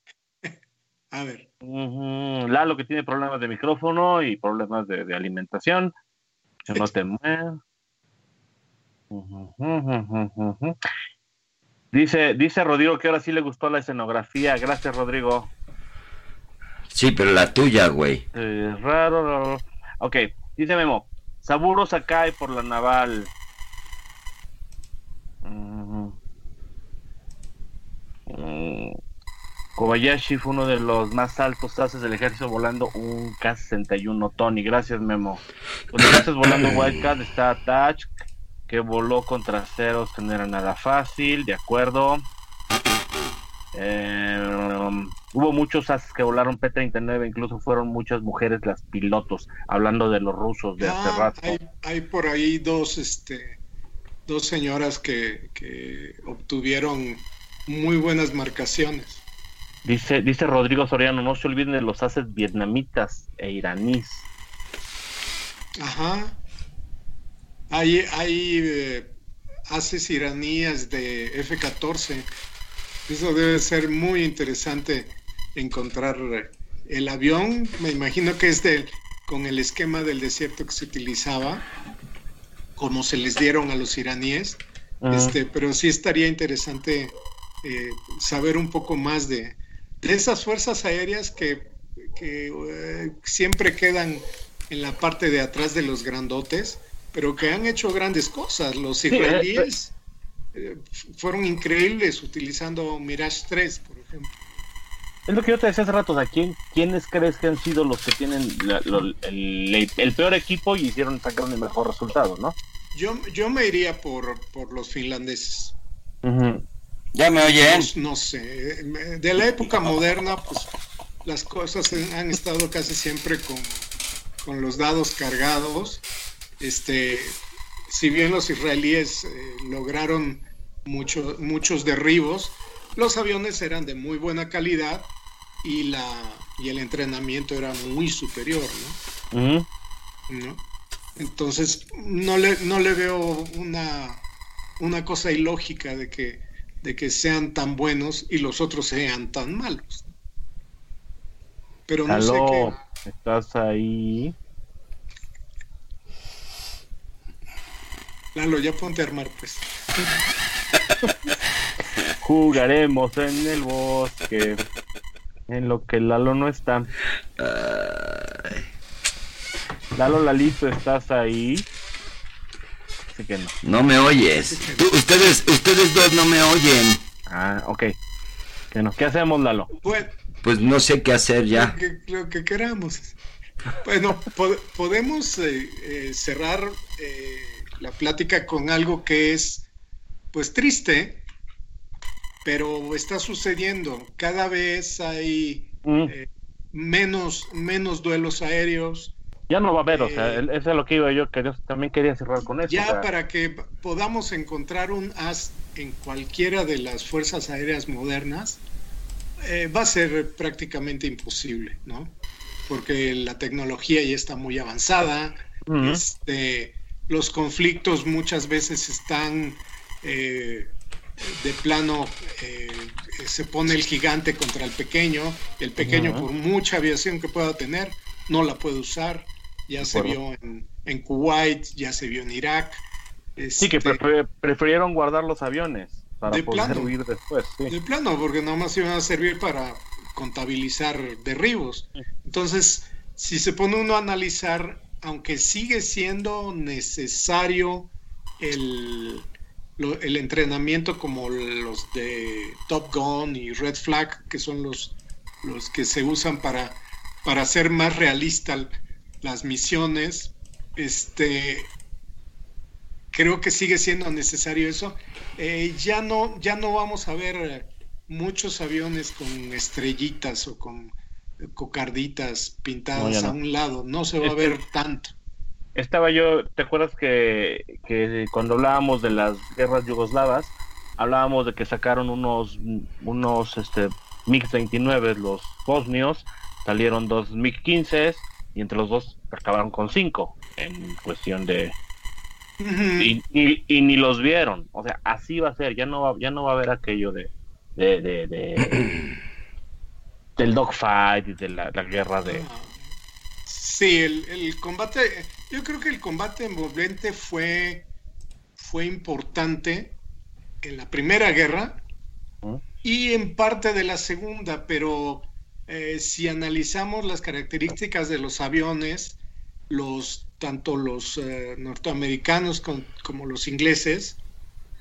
A ver, Ujú, Lalo que tiene problemas de micrófono y problemas de, de alimentación. Que no te. Dice, dice Rodrigo que ahora sí le gustó la escenografía. Gracias, Rodrigo. Sí, pero la tuya, güey. Eh, raro, raro. Ok, dice Memo. Saburo Sakai por la naval. Mm. Kobayashi fue uno de los más altos haces del ejército volando un K-61 Tony. Gracias, Memo. Los haces volando Wildcat está Touch, que voló con traseros que no era nada fácil, de acuerdo. Eh, um, hubo muchos haces que volaron P-39, incluso fueron muchas mujeres las pilotos, hablando de los rusos de hace Ah, rato. hay, hay por ahí dos, este, dos señoras que, que obtuvieron muy buenas marcaciones. Dice, dice Rodrigo Soriano, no se olviden de los haces vietnamitas e iraníes. Ajá. Hay, hay eh, haces iraníes de F-14. Eso debe ser muy interesante encontrar el avión. Me imagino que es del- con el esquema del desierto que se utilizaba, como se les dieron a los iraníes. Este, pero sí estaría interesante eh, saber un poco más de, de esas fuerzas aéreas que, que, eh, siempre quedan en la parte de atrás de los grandotes, pero que han hecho grandes cosas. Los Sí, eh, israelíes eh, f- fueron increíbles utilizando Mirage 3, por ejemplo. Es lo que yo te decía hace rato, o sea, ¿quién, ¿quiénes crees que han sido los que tienen el, peor equipo y hicieron sacar el mejor resultado, no? Yo, yo me iría por, por los finlandeses. Ya me oyen. No, sé, de la época moderna, pues las cosas han estado casi siempre con, con los dados cargados. Este, si bien los israelíes eh, lograron muchos muchos derribos, los aviones eran de muy buena calidad y, la, y el entrenamiento era muy superior, ¿no? Entonces, no le, no le veo una, una cosa ilógica de que, de que sean tan buenos y los otros sean tan malos. Pero no sé qué. ¿Estás ahí? Lalo, ya ponte a armar, pues. Jugaremos en el bosque. En lo que Lalo no está. Lalo Lalito, ¿estás ahí? Así que no. No me oyes. ustedes, ustedes dos no me oyen. Ah, ok. ¿Qué hacemos, Lalo? Pues, pues no sé qué hacer ya. Lo que, queramos. Bueno, podemos eh, eh, cerrar eh, la plática con algo que es, pues, triste, pero está sucediendo. Cada vez hay mm. menos, menos duelos aéreos. Ya no va a haber, o sea, eso es lo que iba yo, que yo también quería cerrar con eso. Ya para que podamos encontrar un as en cualquiera de las fuerzas aéreas modernas, eh, va a ser prácticamente imposible, ¿no? Porque la tecnología ya está muy avanzada, este, los conflictos muchas veces están eh, de plano, eh, se pone el gigante contra el pequeño, el pequeño por mucha aviación que pueda tener, no la puede usar, ya se vio en, Kuwait, ya se vio en Irak. sí, que este prefirieron guardar los aviones de plano, después. De plano, porque nada más iban a servir para contabilizar derribos. Entonces, si se pone uno a analizar, aunque sigue siendo necesario el, el entrenamiento como los de Top Gun y Red Flag, que son los, los que se usan para, para hacer más realista las misiones, este, creo que sigue siendo necesario eso. Eh, ya, no, ya no vamos a ver muchos aviones con estrellitas o con cocarditas pintadas a un lado, no se va a ver tanto. Estaba yo, ¿te acuerdas que, que, cuando hablábamos de las guerras yugoslavas, hablábamos de que sacaron unos, unos este, MiG-29, los bosnios, salieron dos MiG-15 y entre los dos acabaron con cinco en cuestión de, y, y, ni los vieron. O sea, así va a ser. Ya no va, ya no va a haber aquello de, de, de, del dogfight y de la, guerra de. Sí, el, el, combate. Yo creo que el combate envolvente fue, fue importante en la primera guerra y en parte de la segunda, pero eh, si analizamos las características de los aviones, los tanto los eh, norteamericanos como los ingleses,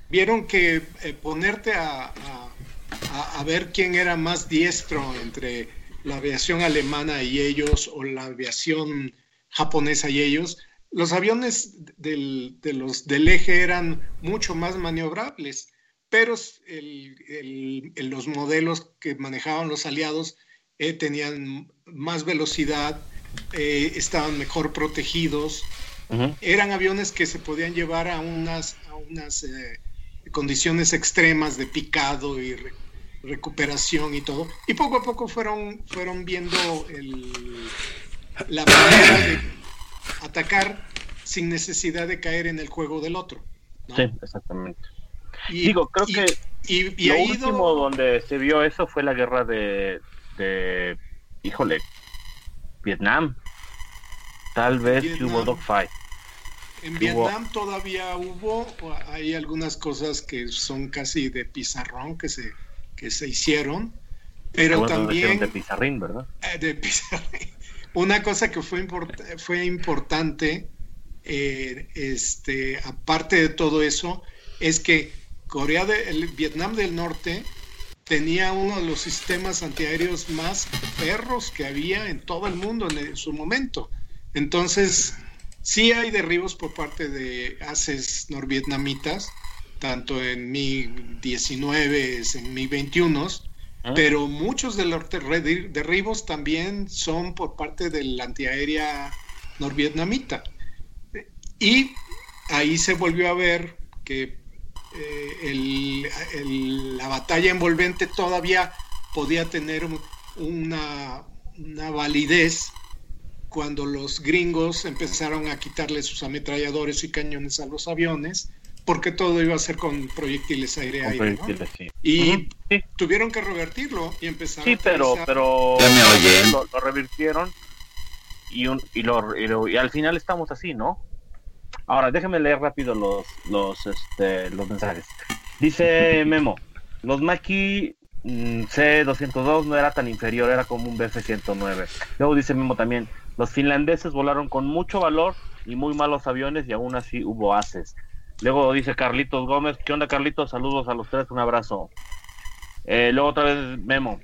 vieron que eh, ponerte a, ver quién era más diestro entre la aviación alemana y ellos o la aviación japonesa y ellos, los aviones del, de los, del eje eran mucho más maniobrables, pero los modelos que manejaban los aliados eh, tenían más velocidad, eh, estaban mejor protegidos. Eran aviones que se podían llevar a unas, a unas eh, condiciones extremas de picado y recuperación y todo. Y poco a poco fueron, fueron viendo la manera de atacar sin necesidad de caer en el juego del otro. Sí, exactamente. Digo, creo que y, lo último donde se vio eso fue la guerra de, de híjole, Vietnam. Tal vez hubo dogfight. En Vietnam todavía hubo, hay algunas cosas que son casi de pizarrón que se, que se hicieron, pero también... De pizarrín, ¿verdad? Eh, de pizarrín. Una cosa que fue, fue importante, eh, este, aparte de todo eso, es que Corea de, el Vietnam del Norte tenía uno de los sistemas antiaéreos más perros que había en todo el mundo en su momento. Entonces, sí hay derribos por parte de haces norvietnamitas, tanto en Mi-19, en Mi-21, ah. pero muchos de los derribos también son por parte de la antiaérea norvietnamita. Y ahí se volvió a ver que eh, la batalla envolvente todavía podía tener una, una validez cuando los gringos empezaron a quitarle sus ametralladores y cañones a los aviones, porque todo iba a ser con proyectiles aire-aire. Y tuvieron que revertirlo y empezaron sí, pero, pero lo, revirtieron y, y, lo, y al final estamos así, ¿no? Ahora, déjenme leer rápido los, los, este, los mensajes. Dice Memo, los Maki mm, C202 no era tan inferior, era como un BF-109. Luego dice Memo también, los finlandeses volaron con mucho valor y muy malos aviones y aún así hubo haces. Luego dice Carlitos Gómez, ¿qué onda Carlitos? Saludos a los tres, un abrazo. Eh, luego otra vez Memo,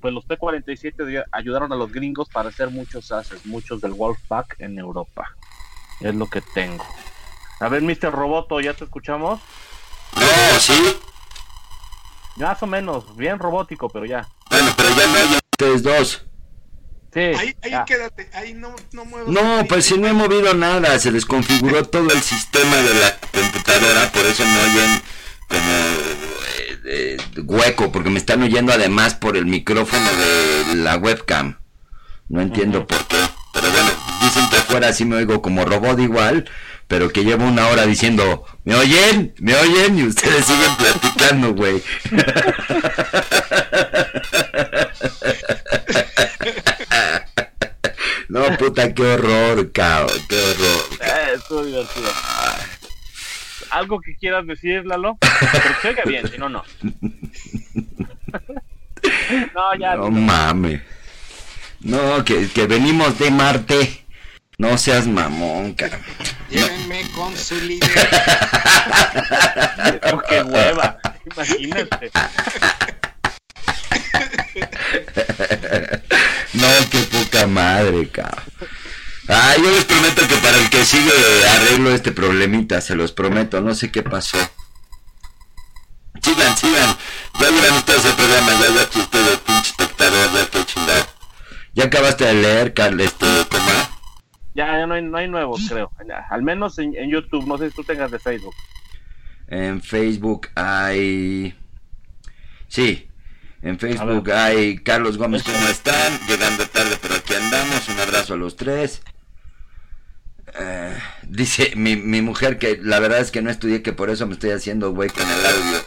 pues los P-47 ayudaron a los gringos para hacer muchos haces, muchos del Wolfpack en Europa. Es lo que tengo. A ver, Mr. Roboto, ¿ya te escuchamos? No, sí. Más o menos, bien robótico, pero ya. Bueno, pero ya ustedes dos. Sí. Ahí, ahí quédate, ahí no, no muevas. No, pues si no he movido nada, se desconfiguró todo el sistema de la computadora, por eso me oyen como eh, eh, hueco, porque me están oyendo además por el micrófono de la webcam. No entiendo por qué, pero bueno, dicen que afuera sí me oigo como robot igual, pero que llevo una hora diciendo, ¿me oyen? ¿Me oyen? Y ustedes siguen platicando, güey. no, puta, qué horror, cabrón, qué horror. Eh, divertido. ¿Algo que quieras decir, Lalo? Pero que bien, si no, no. no, ya. No mames. No, que, que venimos de Marte. No seas mamón, cara. Llévenme con su líder. qué hueva. Imagínate. No, qué poca madre, cabrón. Ah, yo les prometo que para el que sigue arreglo este problemita, se los prometo, no sé qué pasó. Sigan, sigan. Ya verán ustedes el programa, que ustedes pinche espectador de esto chingado. ¿Ya acabaste de leer, Carl, este, coma? Ya, ya no hay, no hay nuevos, creo. al menos en, YouTube, no sé si tú tengas de Facebook. En Facebook hay... Sí, en Facebook hay Carlos Gómez, ¿cómo están? Llegando tarde, pero aquí andamos. Un abrazo a los tres. Eh, dice mi, mi mujer que la verdad es que no estudié, que por eso me estoy haciendo güey con el audio.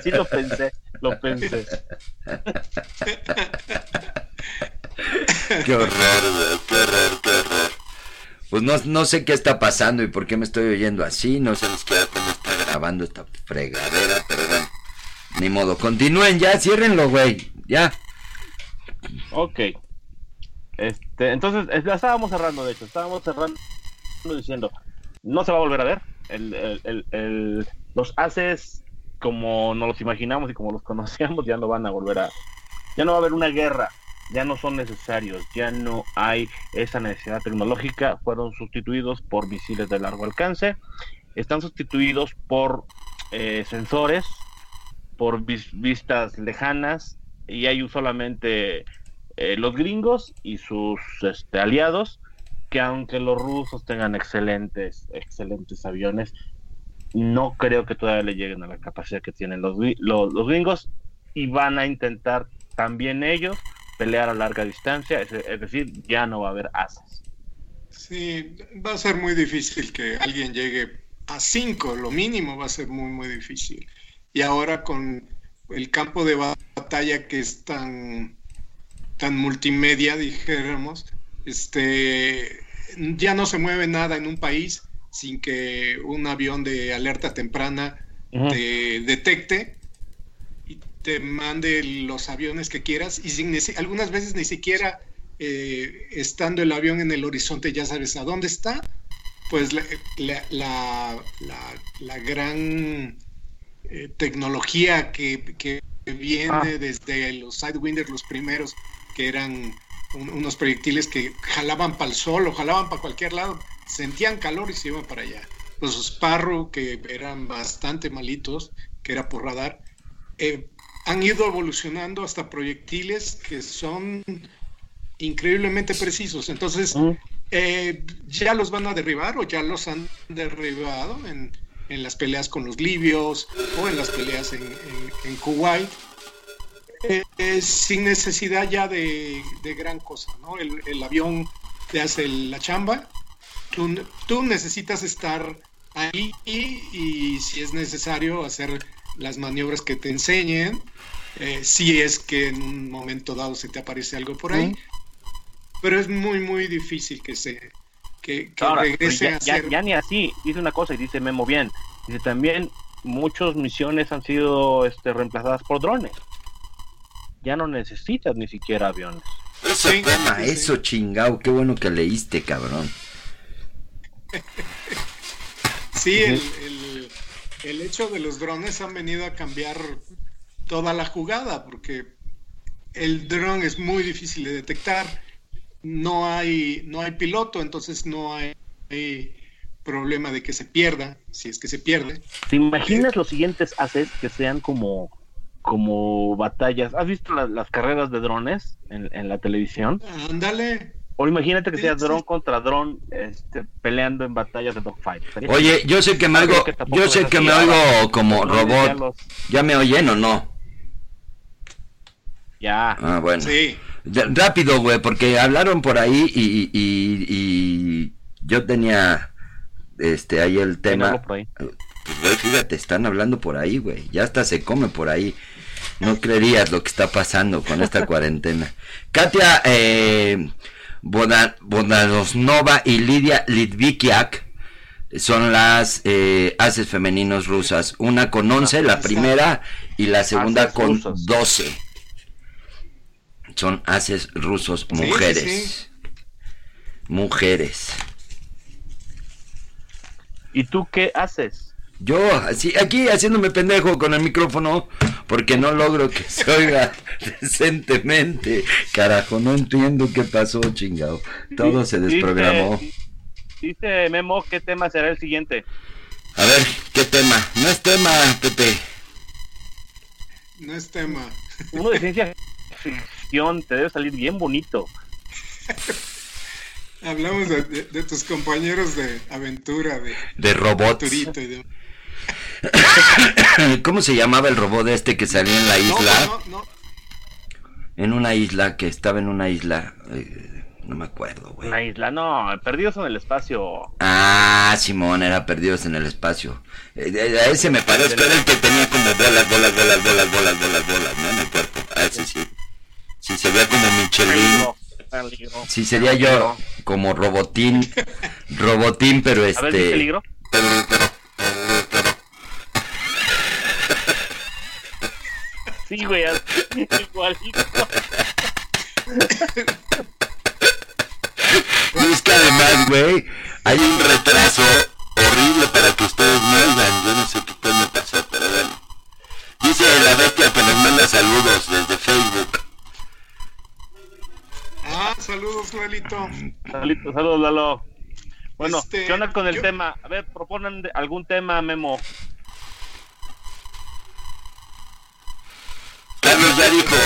sí lo pensé, lo pensé. qué horror, qué horror. Pues no, no sé qué está pasando y por qué me estoy oyendo así. No sé cómo está grabando esta fregadera, bueno. Ni modo. Continúen ya, ciérrenlo, güey. Ya. Ok. Este, entonces, estábamos cerrando, de hecho. Estábamos cerrando diciendo, no se va a volver a ver. El, el, el, los haces como nos los imaginamos y como los conocíamos ya no van a volver a... Ya no va a haber una guerra ya no son necesarios, ya no hay esa necesidad tecnológica, fueron sustituidos por misiles de largo alcance, están sustituidos por eh, sensores, por vistas lejanas y hay solamente eh, los gringos y sus este, aliados que aunque los rusos tengan excelentes excelentes aviones no creo que todavía le lleguen a la capacidad que tienen los, los, gringos y van a intentar también ellos pelear a larga distancia, es, decir, ya no va a haber asas. Sí, va a ser muy difícil que alguien llegue a 5, lo mínimo va a ser muy, muy difícil. Y ahora con el campo de batalla que es tan, tan multimedia, dijéramos, este, ya no se mueve nada en un país sin que un avión de alerta temprana te detecte te mande los aviones que quieras y sin algunas veces ni siquiera eh, estando el avión en el horizonte ya sabes a dónde está, pues la, la, la, gran eh, tecnología que, que viene ah. desde los Sidewinder, los primeros, que eran unos proyectiles que jalaban para el sol o jalaban para cualquier lado, sentían calor y se iban para allá. Los Sparrow, que eran bastante malitos, que era por radar, eh, han ido evolucionando hasta proyectiles que son increíblemente precisos. Entonces, mm. eh, ya los van a derribar o ya los han derribado en, las peleas con los libios o en las peleas en, Kuwait. Eh, sin necesidad ya de, gran cosa, ¿no? El, avión te hace la chamba, tú, tú necesitas estar ahí y, si es necesario hacer las maniobras que te enseñen, eh, si es que en un momento dado se te aparece algo por ahí. Pero es muy, muy difícil que se que, regrese a ser... ya, ni así, dice una cosa y dice Memo bien, dice también muchas misiones han sido este, reemplazadas por drones. Ya no necesitas ni siquiera aviones. Eso, eso chingao, qué bueno que leíste, cabrón. sí, el, el hecho de los drones han venido a cambiar toda la jugada, porque el dron es muy difícil de detectar, no hay, no hay piloto, entonces no hay, problema de que se pierda, si es que se pierde. ¿Te imaginas los siguientes haces que sean como, como batallas? ¿Has visto las carreras de drones en, en la televisión? Ándale. O imagínate que sea dron contra dron este, peleando en batallas de dogfight. Oye, yo sé que me oigo, yo sé que me oigo como robot. ¿Ya me oyen o no? Ya. Ah, bueno. Sí. Rápido, güey, porque hablaron por ahí y, y, yo tenía este ahí el tema. Pues, güey, fíjate, están hablando por ahí, güey. Ya hasta se come por ahí. No creerías lo que está pasando con esta cuarentena. Katia, eh, Bodanosnova y Lidia Litvikiak son las eh, haces femeninos rusas. Una con 11, la primera, y la segunda con 12. Son haces rusos, mujeres. Mujeres. ¿Y tú qué haces? Yo, así, aquí haciéndome pendejo con el micrófono, porque no logro que se oiga decentemente. Carajo, no entiendo qué pasó, chingado. Todo se desprogramó. Dice, Memo, ¿qué tema será el siguiente? A ver, ¿qué tema? No es tema, Pepe. No es tema. Uno de ciencia te debe salir bien bonito. Hablamos de, tus compañeros de aventura, de, de robots. ¿Cómo se llamaba el robot este que salía en la isla? En una isla, que estaba en una isla. Eh, no me acuerdo, güey. La isla, no, Perdidos en el Espacio. Ah, Simón, era Perdidos en el Espacio. Eh, a ese me parece, era el que tenía como bolas, bolas, bolas, bolas, bolas, bolas, bolas, ¿no? En el cuerpo. A ese sí. Sí, se veía como Michelin. Sí, sería yo como robotín. Robotín, pero este. A peligro? Pero, pero, Sí, güey, igualito. es que además, güey, hay un retraso horrible para que ustedes no oigan. Yo no sé qué puede pasar, pero bueno. Dice la bestia que saludos, Lalito. Saludos, saludos, Lalo. Bueno, este, ¿qué onda con el tema? A ver, proponen algún tema, Memo. Carlos ya dijo.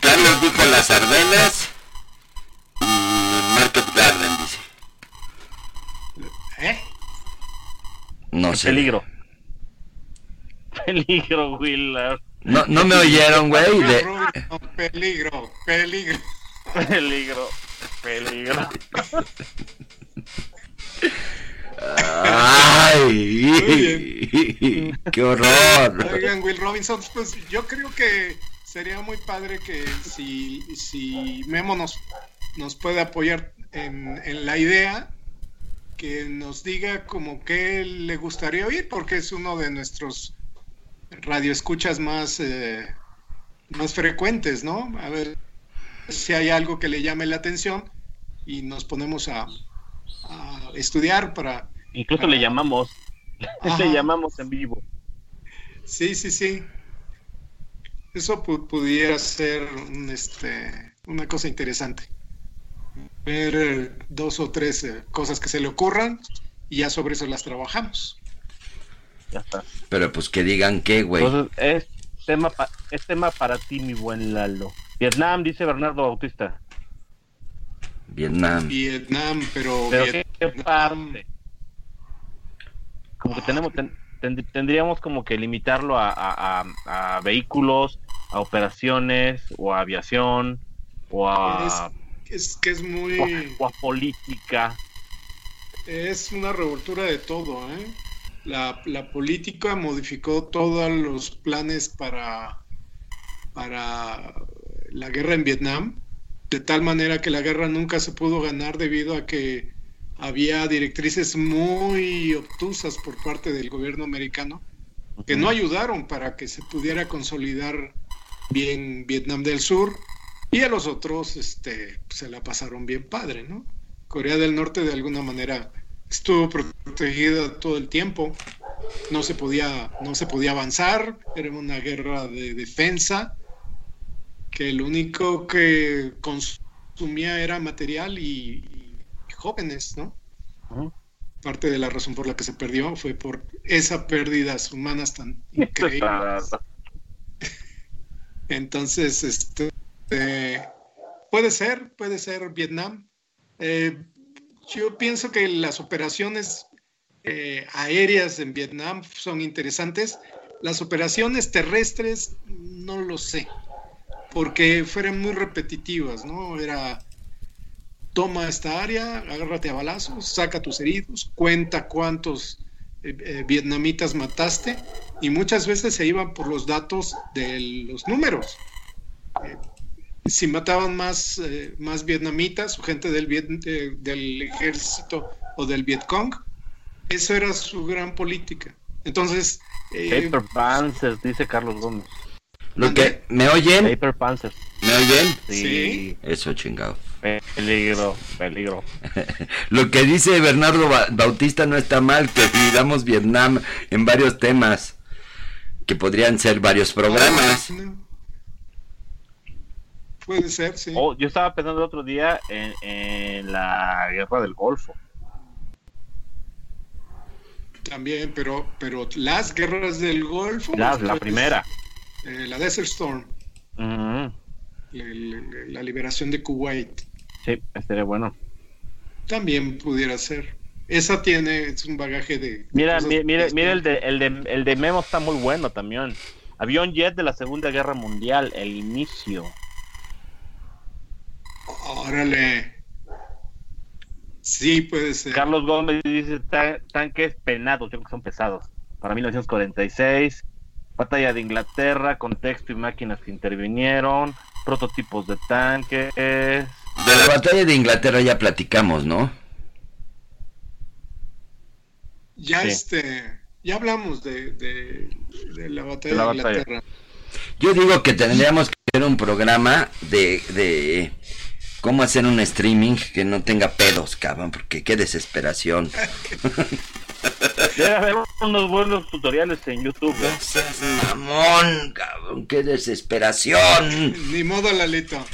Carlos dijo las Ardenas y Market Garden, dice. ¿Eh? No sé. Peligro. Peligro, Willard. No, no me oyeron, güey. De... Peligro, peligro. Peligro, peligro. ¡Ay! ¡Qué horror! Oigan, Will Robinson, pues yo creo que sería muy padre que si, si Memo nos, nos puede apoyar en, la idea, que nos diga como que le gustaría oír, porque es uno de nuestros radioescuchas más, eh, más frecuentes, ¿no? A ver si hay algo que le llame la atención y nos ponemos a, estudiar para... Incluso le llamamos, le llamamos en vivo. Sí, sí, sí. Eso pudiera ser un, este, una cosa interesante. Ver eh, dos o tres eh, cosas que se le ocurran y ya sobre eso las trabajamos. Ya está. Pero pues que digan qué, güey. Entonces, es tema, es tema para ti, mi buen Lalo. Vietnam, dice Bernardo Bautista. Vietnam. Vietnam, pero, ¿qué parte? Como que tenemos, tendríamos como que limitarlo a, vehículos, a operaciones, o a aviación, o a... Es, que es muy... O a, política. Es una revoltura de todo, ¿eh? La, política modificó todos los planes para, para la guerra en Vietnam, de tal manera que la guerra nunca se pudo ganar debido a que había directrices muy obtusas por parte del gobierno americano que no ayudaron para que se pudiera consolidar bien Vietnam del Sur y a los otros este, se la pasaron bien padre, ¿no? Corea del Norte de alguna manera estuvo protegida todo el tiempo, no se podía, no se podía avanzar, era una guerra de defensa, que lo único que consumía era material y, jóvenes, ¿no? Parte de la razón por la que se perdió fue por esa pérdidas humanas tan increíbles. Entonces, este, puede ser, puede ser Vietnam. Eh, yo pienso que las operaciones eh, aéreas en Vietnam son interesantes. Las operaciones terrestres no lo sé, porque fueran muy repetitivas, ¿no? Era toma esta área, agárrate a balazos, saca tus heridos, cuenta cuántos eh, eh, vietnamitas mataste y muchas veces se iban por los datos de los números si mataban más, eh, más vietnamitas o gente del, del ejército o del Vietcong, eso era su gran política. Entonces... Eh, Paper Panzers, dice Carlos Gómez. Lo que, ¿Me oyen? Paper Panzers. ¿Me oyen? Sí. Eso chingado. Peligro, peligro. Lo que dice Bernardo Bautista no está mal, que dividamos Vietnam en varios temas, que podrían ser varios programas. Puede ser, sí. Oh, yo estaba pensando el otro día en, la guerra del Golfo. También, pero, pero las guerras del Golfo. la primera. Eh, la Desert Storm. la, liberación de Kuwait. Sí, estaría bueno. También pudiera ser. Esa tiene es un bagaje de. Mira, mira, mira, el, de, el, de, el de Memo está muy bueno también. Avión jet de la Segunda Guerra Mundial, el inicio. Órale. Sí, puede ser. Carlos Gómez dice tanques penados, yo creo que son pesados. Para 1946, batalla de Inglaterra, contexto y máquinas que intervinieron, prototipos de tanques. De la batalla de Inglaterra ya platicamos, ¿no? Ya este, ya hablamos de, de, la batalla de, Inglaterra. Yo digo que tendríamos que hacer un programa de, de cómo hacer un streaming que no tenga pedos, cabrón, porque qué desesperación. Debe haber unos buenos tutoriales en YouTube. ¿eh? mamón, cabrón, qué desesperación. Ni modo, Lalito.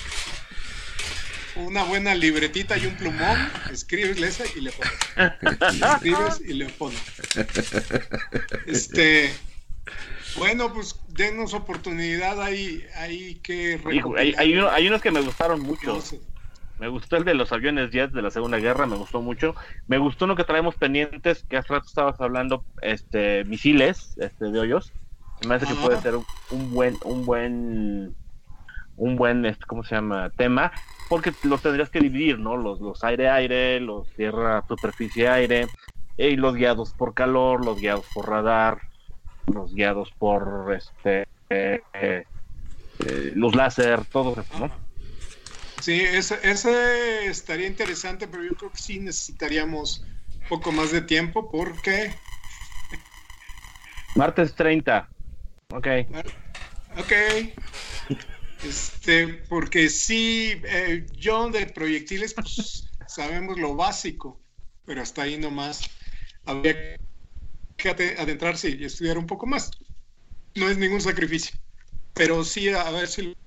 Una buena libretita y un plumón, escribes esa y le pones. Escribes y le pones. Este, bueno, pues denos oportunidad ahí, hay que hay, hay, unos que me gustaron mucho. Me gustó el de los aviones jets de la Segunda Guerra, me gustó mucho. Me gustó uno que traemos pendientes, que hace rato estabas hablando, este, misiles, este, de hoyos. Me parece que puede ser un, buen, un buen, un buen, este, ¿cómo se llama? Tema, porque los tendrías que dividir, ¿no? Los, los aire-aire, los tierra-superficie-aire, y los guiados por calor, los guiados por radar, los guiados por, este, eh, eh, eh, los láser, todo eso, ¿no? Sí, ese, estaría interesante, pero yo creo que sí necesitaríamos un poco más de tiempo porque... Martes 30. Ok. Ok. Este, porque sí, eh, yo de proyectiles, pues sabemos lo básico, pero hasta ahí nomás habría que adentrarse y estudiar un poco más. no es ningún sacrificio. Pero sí, a ver si lo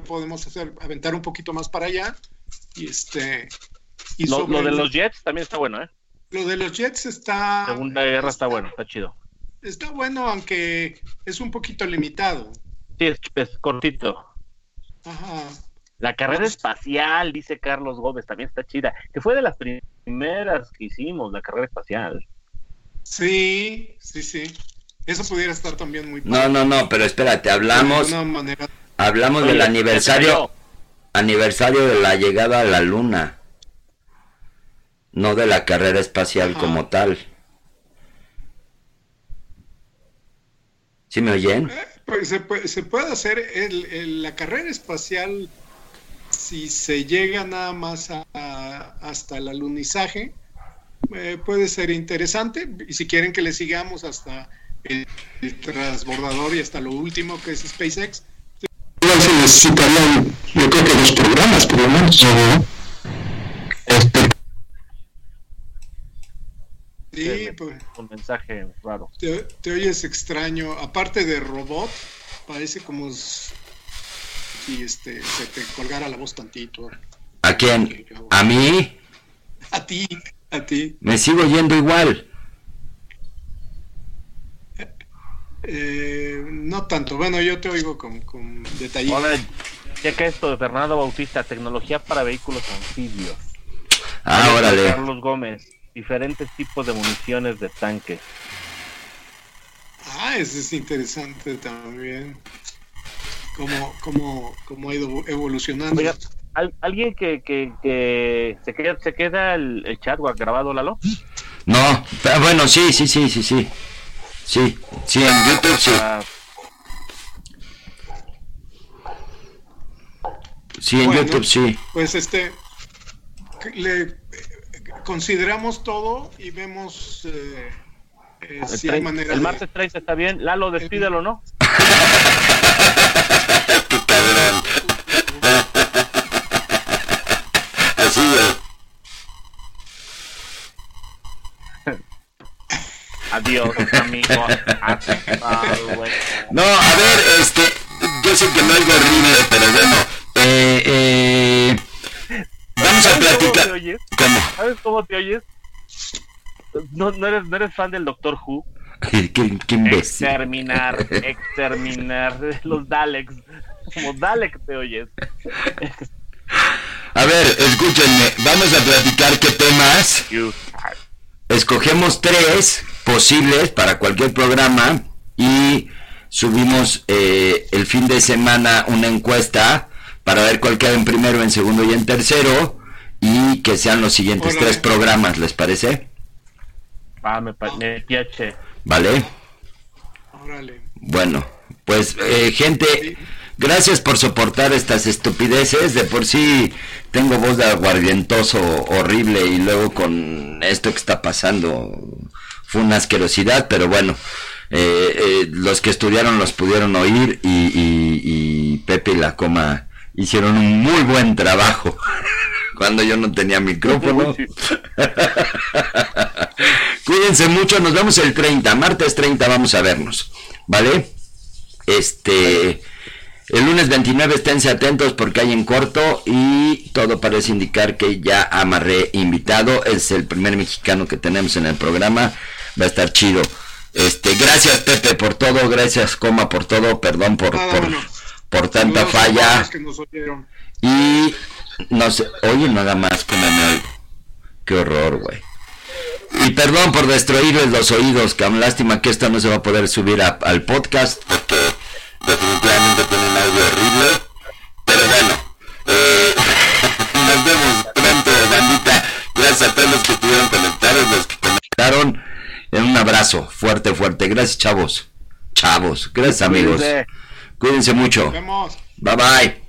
podemos hacer, aventar un poquito más para allá. Y este. Y Lo, sobre lo de el- los Jets también está bueno, ¿eh? lo de los Jets está. Segunda guerra está bueno, está chido. Está bueno, aunque es un poquito limitado. Sí, es, es cortito. Ajá. La carrera espacial, dice Carlos Gómez, también está chida. Que fue de las primeras que hicimos, la carrera espacial. Sí, sí, sí. Eso pudiera estar también muy No, no, no, pero espérate, hablamos, De una manera. Hablamos Oye, del aniversario, aniversario de la llegada a la luna. No de la carrera espacial Ajá. como tal. ¿Sí me oyen? Eh, pues se, puede, se puede hacer el- el- la carrera espacial si se llega nada más a- a- hasta el alunizaje. eh, puede ser interesante. Y si quieren que le sigamos hasta el, el transbordador y hasta lo último que es SpaceX. Necesitarían, yo creo que dos programas por lo menos. Este, Sí, pues, Un mensaje raro. te, te oyes extraño. Aparte de robot, parece como si este, se te colgara la voz tantito. ¿A quién? ¿A mí? A ti, a ti. Me sigo yendo igual. Eh, no tanto. Bueno, yo te oigo con, con detalle. Hola, checa esto de Fernando Bautista, tecnología para vehículos anfibios. Ah, órale. Carlos Gómez, diferentes tipos de municiones de tanque. Ah, eso es interesante también. Cómo, cómo, cómo ha ido evolucionando. Oiga, ¿al- ¿alguien que, que, que se queda, se queda el, el chat grabado, Lalo? No, pero bueno, sí, sí, sí, sí, sí. Sí, sí, en YouTube sí. Ah, Sí, en Bueno. YouTube sí. Pues este, le eh, consideramos todo y vemos eh, eh, el, si hay manera el de- martes 3 está bien. Lalo, despídelo, ¿no? Así, güey. Adiós, amigo. Hasta luego. No, a ver, este, yo sé que no es horrible, pero bueno, eh, eh, vamos a ¿Sabes cómo te platicar. oyes? ¿Cómo? ¿Sabes cómo te oyes? No, no, eres, no eres fan del Doctor Who. Qué, qué- qué imbécil. Exterminar, exterminar los Daleks. Como Dalek te oyes. A ver, escúchenme, vamos a platicar qué temas. You. Escogemos tres posibles para cualquier programa y subimos eh, el fin de semana una encuesta para ver cuál queda en primero, en segundo y en tercero y que sean los siguientes tres programas, ¿les parece? Ah, me, pa- me piace. ¿Vale? Órale. Bueno, pues eh, gente, gracias por soportar estas estupideces. De por sí tengo voz de aguardientoso horrible y luego con esto que está pasando fue una asquerosidad, pero bueno, eh, eh, los que estudiaron los pudieron oír y, y- y Pepe y la coma hicieron un muy buen trabajo cuando yo no tenía micrófono. Cuídense mucho, nos vemos el 30, martes 30 vamos a vernos, ¿vale? Este, el lunes 29 esténse atentos porque hay en corto y todo parece indicar que ya amarré invitado, es el primer mexicano que tenemos en el programa, va a estar chido. Este, gracias Pepe por todo, gracias Coma por todo, perdón por, Nada, por, bueno. por tanta Saludos falla. que nos oyeron. Y no sé, oye nada más como me. Qué horror, güey. Y perdón por destruirles los oídos, Cam. Lástima que esto no se va a poder subir a- al podcast porque definitivamente tienen algo horrible. Pero bueno, eh, nos vemos pronto, bandita. Gracias a todos los que estuvieron conectados, los que conectaron. Un abrazo fuerte, fuerte. Gracias, chavos. Chavos. Gracias, amigos. Cuídense. Cuídense mucho. Nos vemos. Bye bye.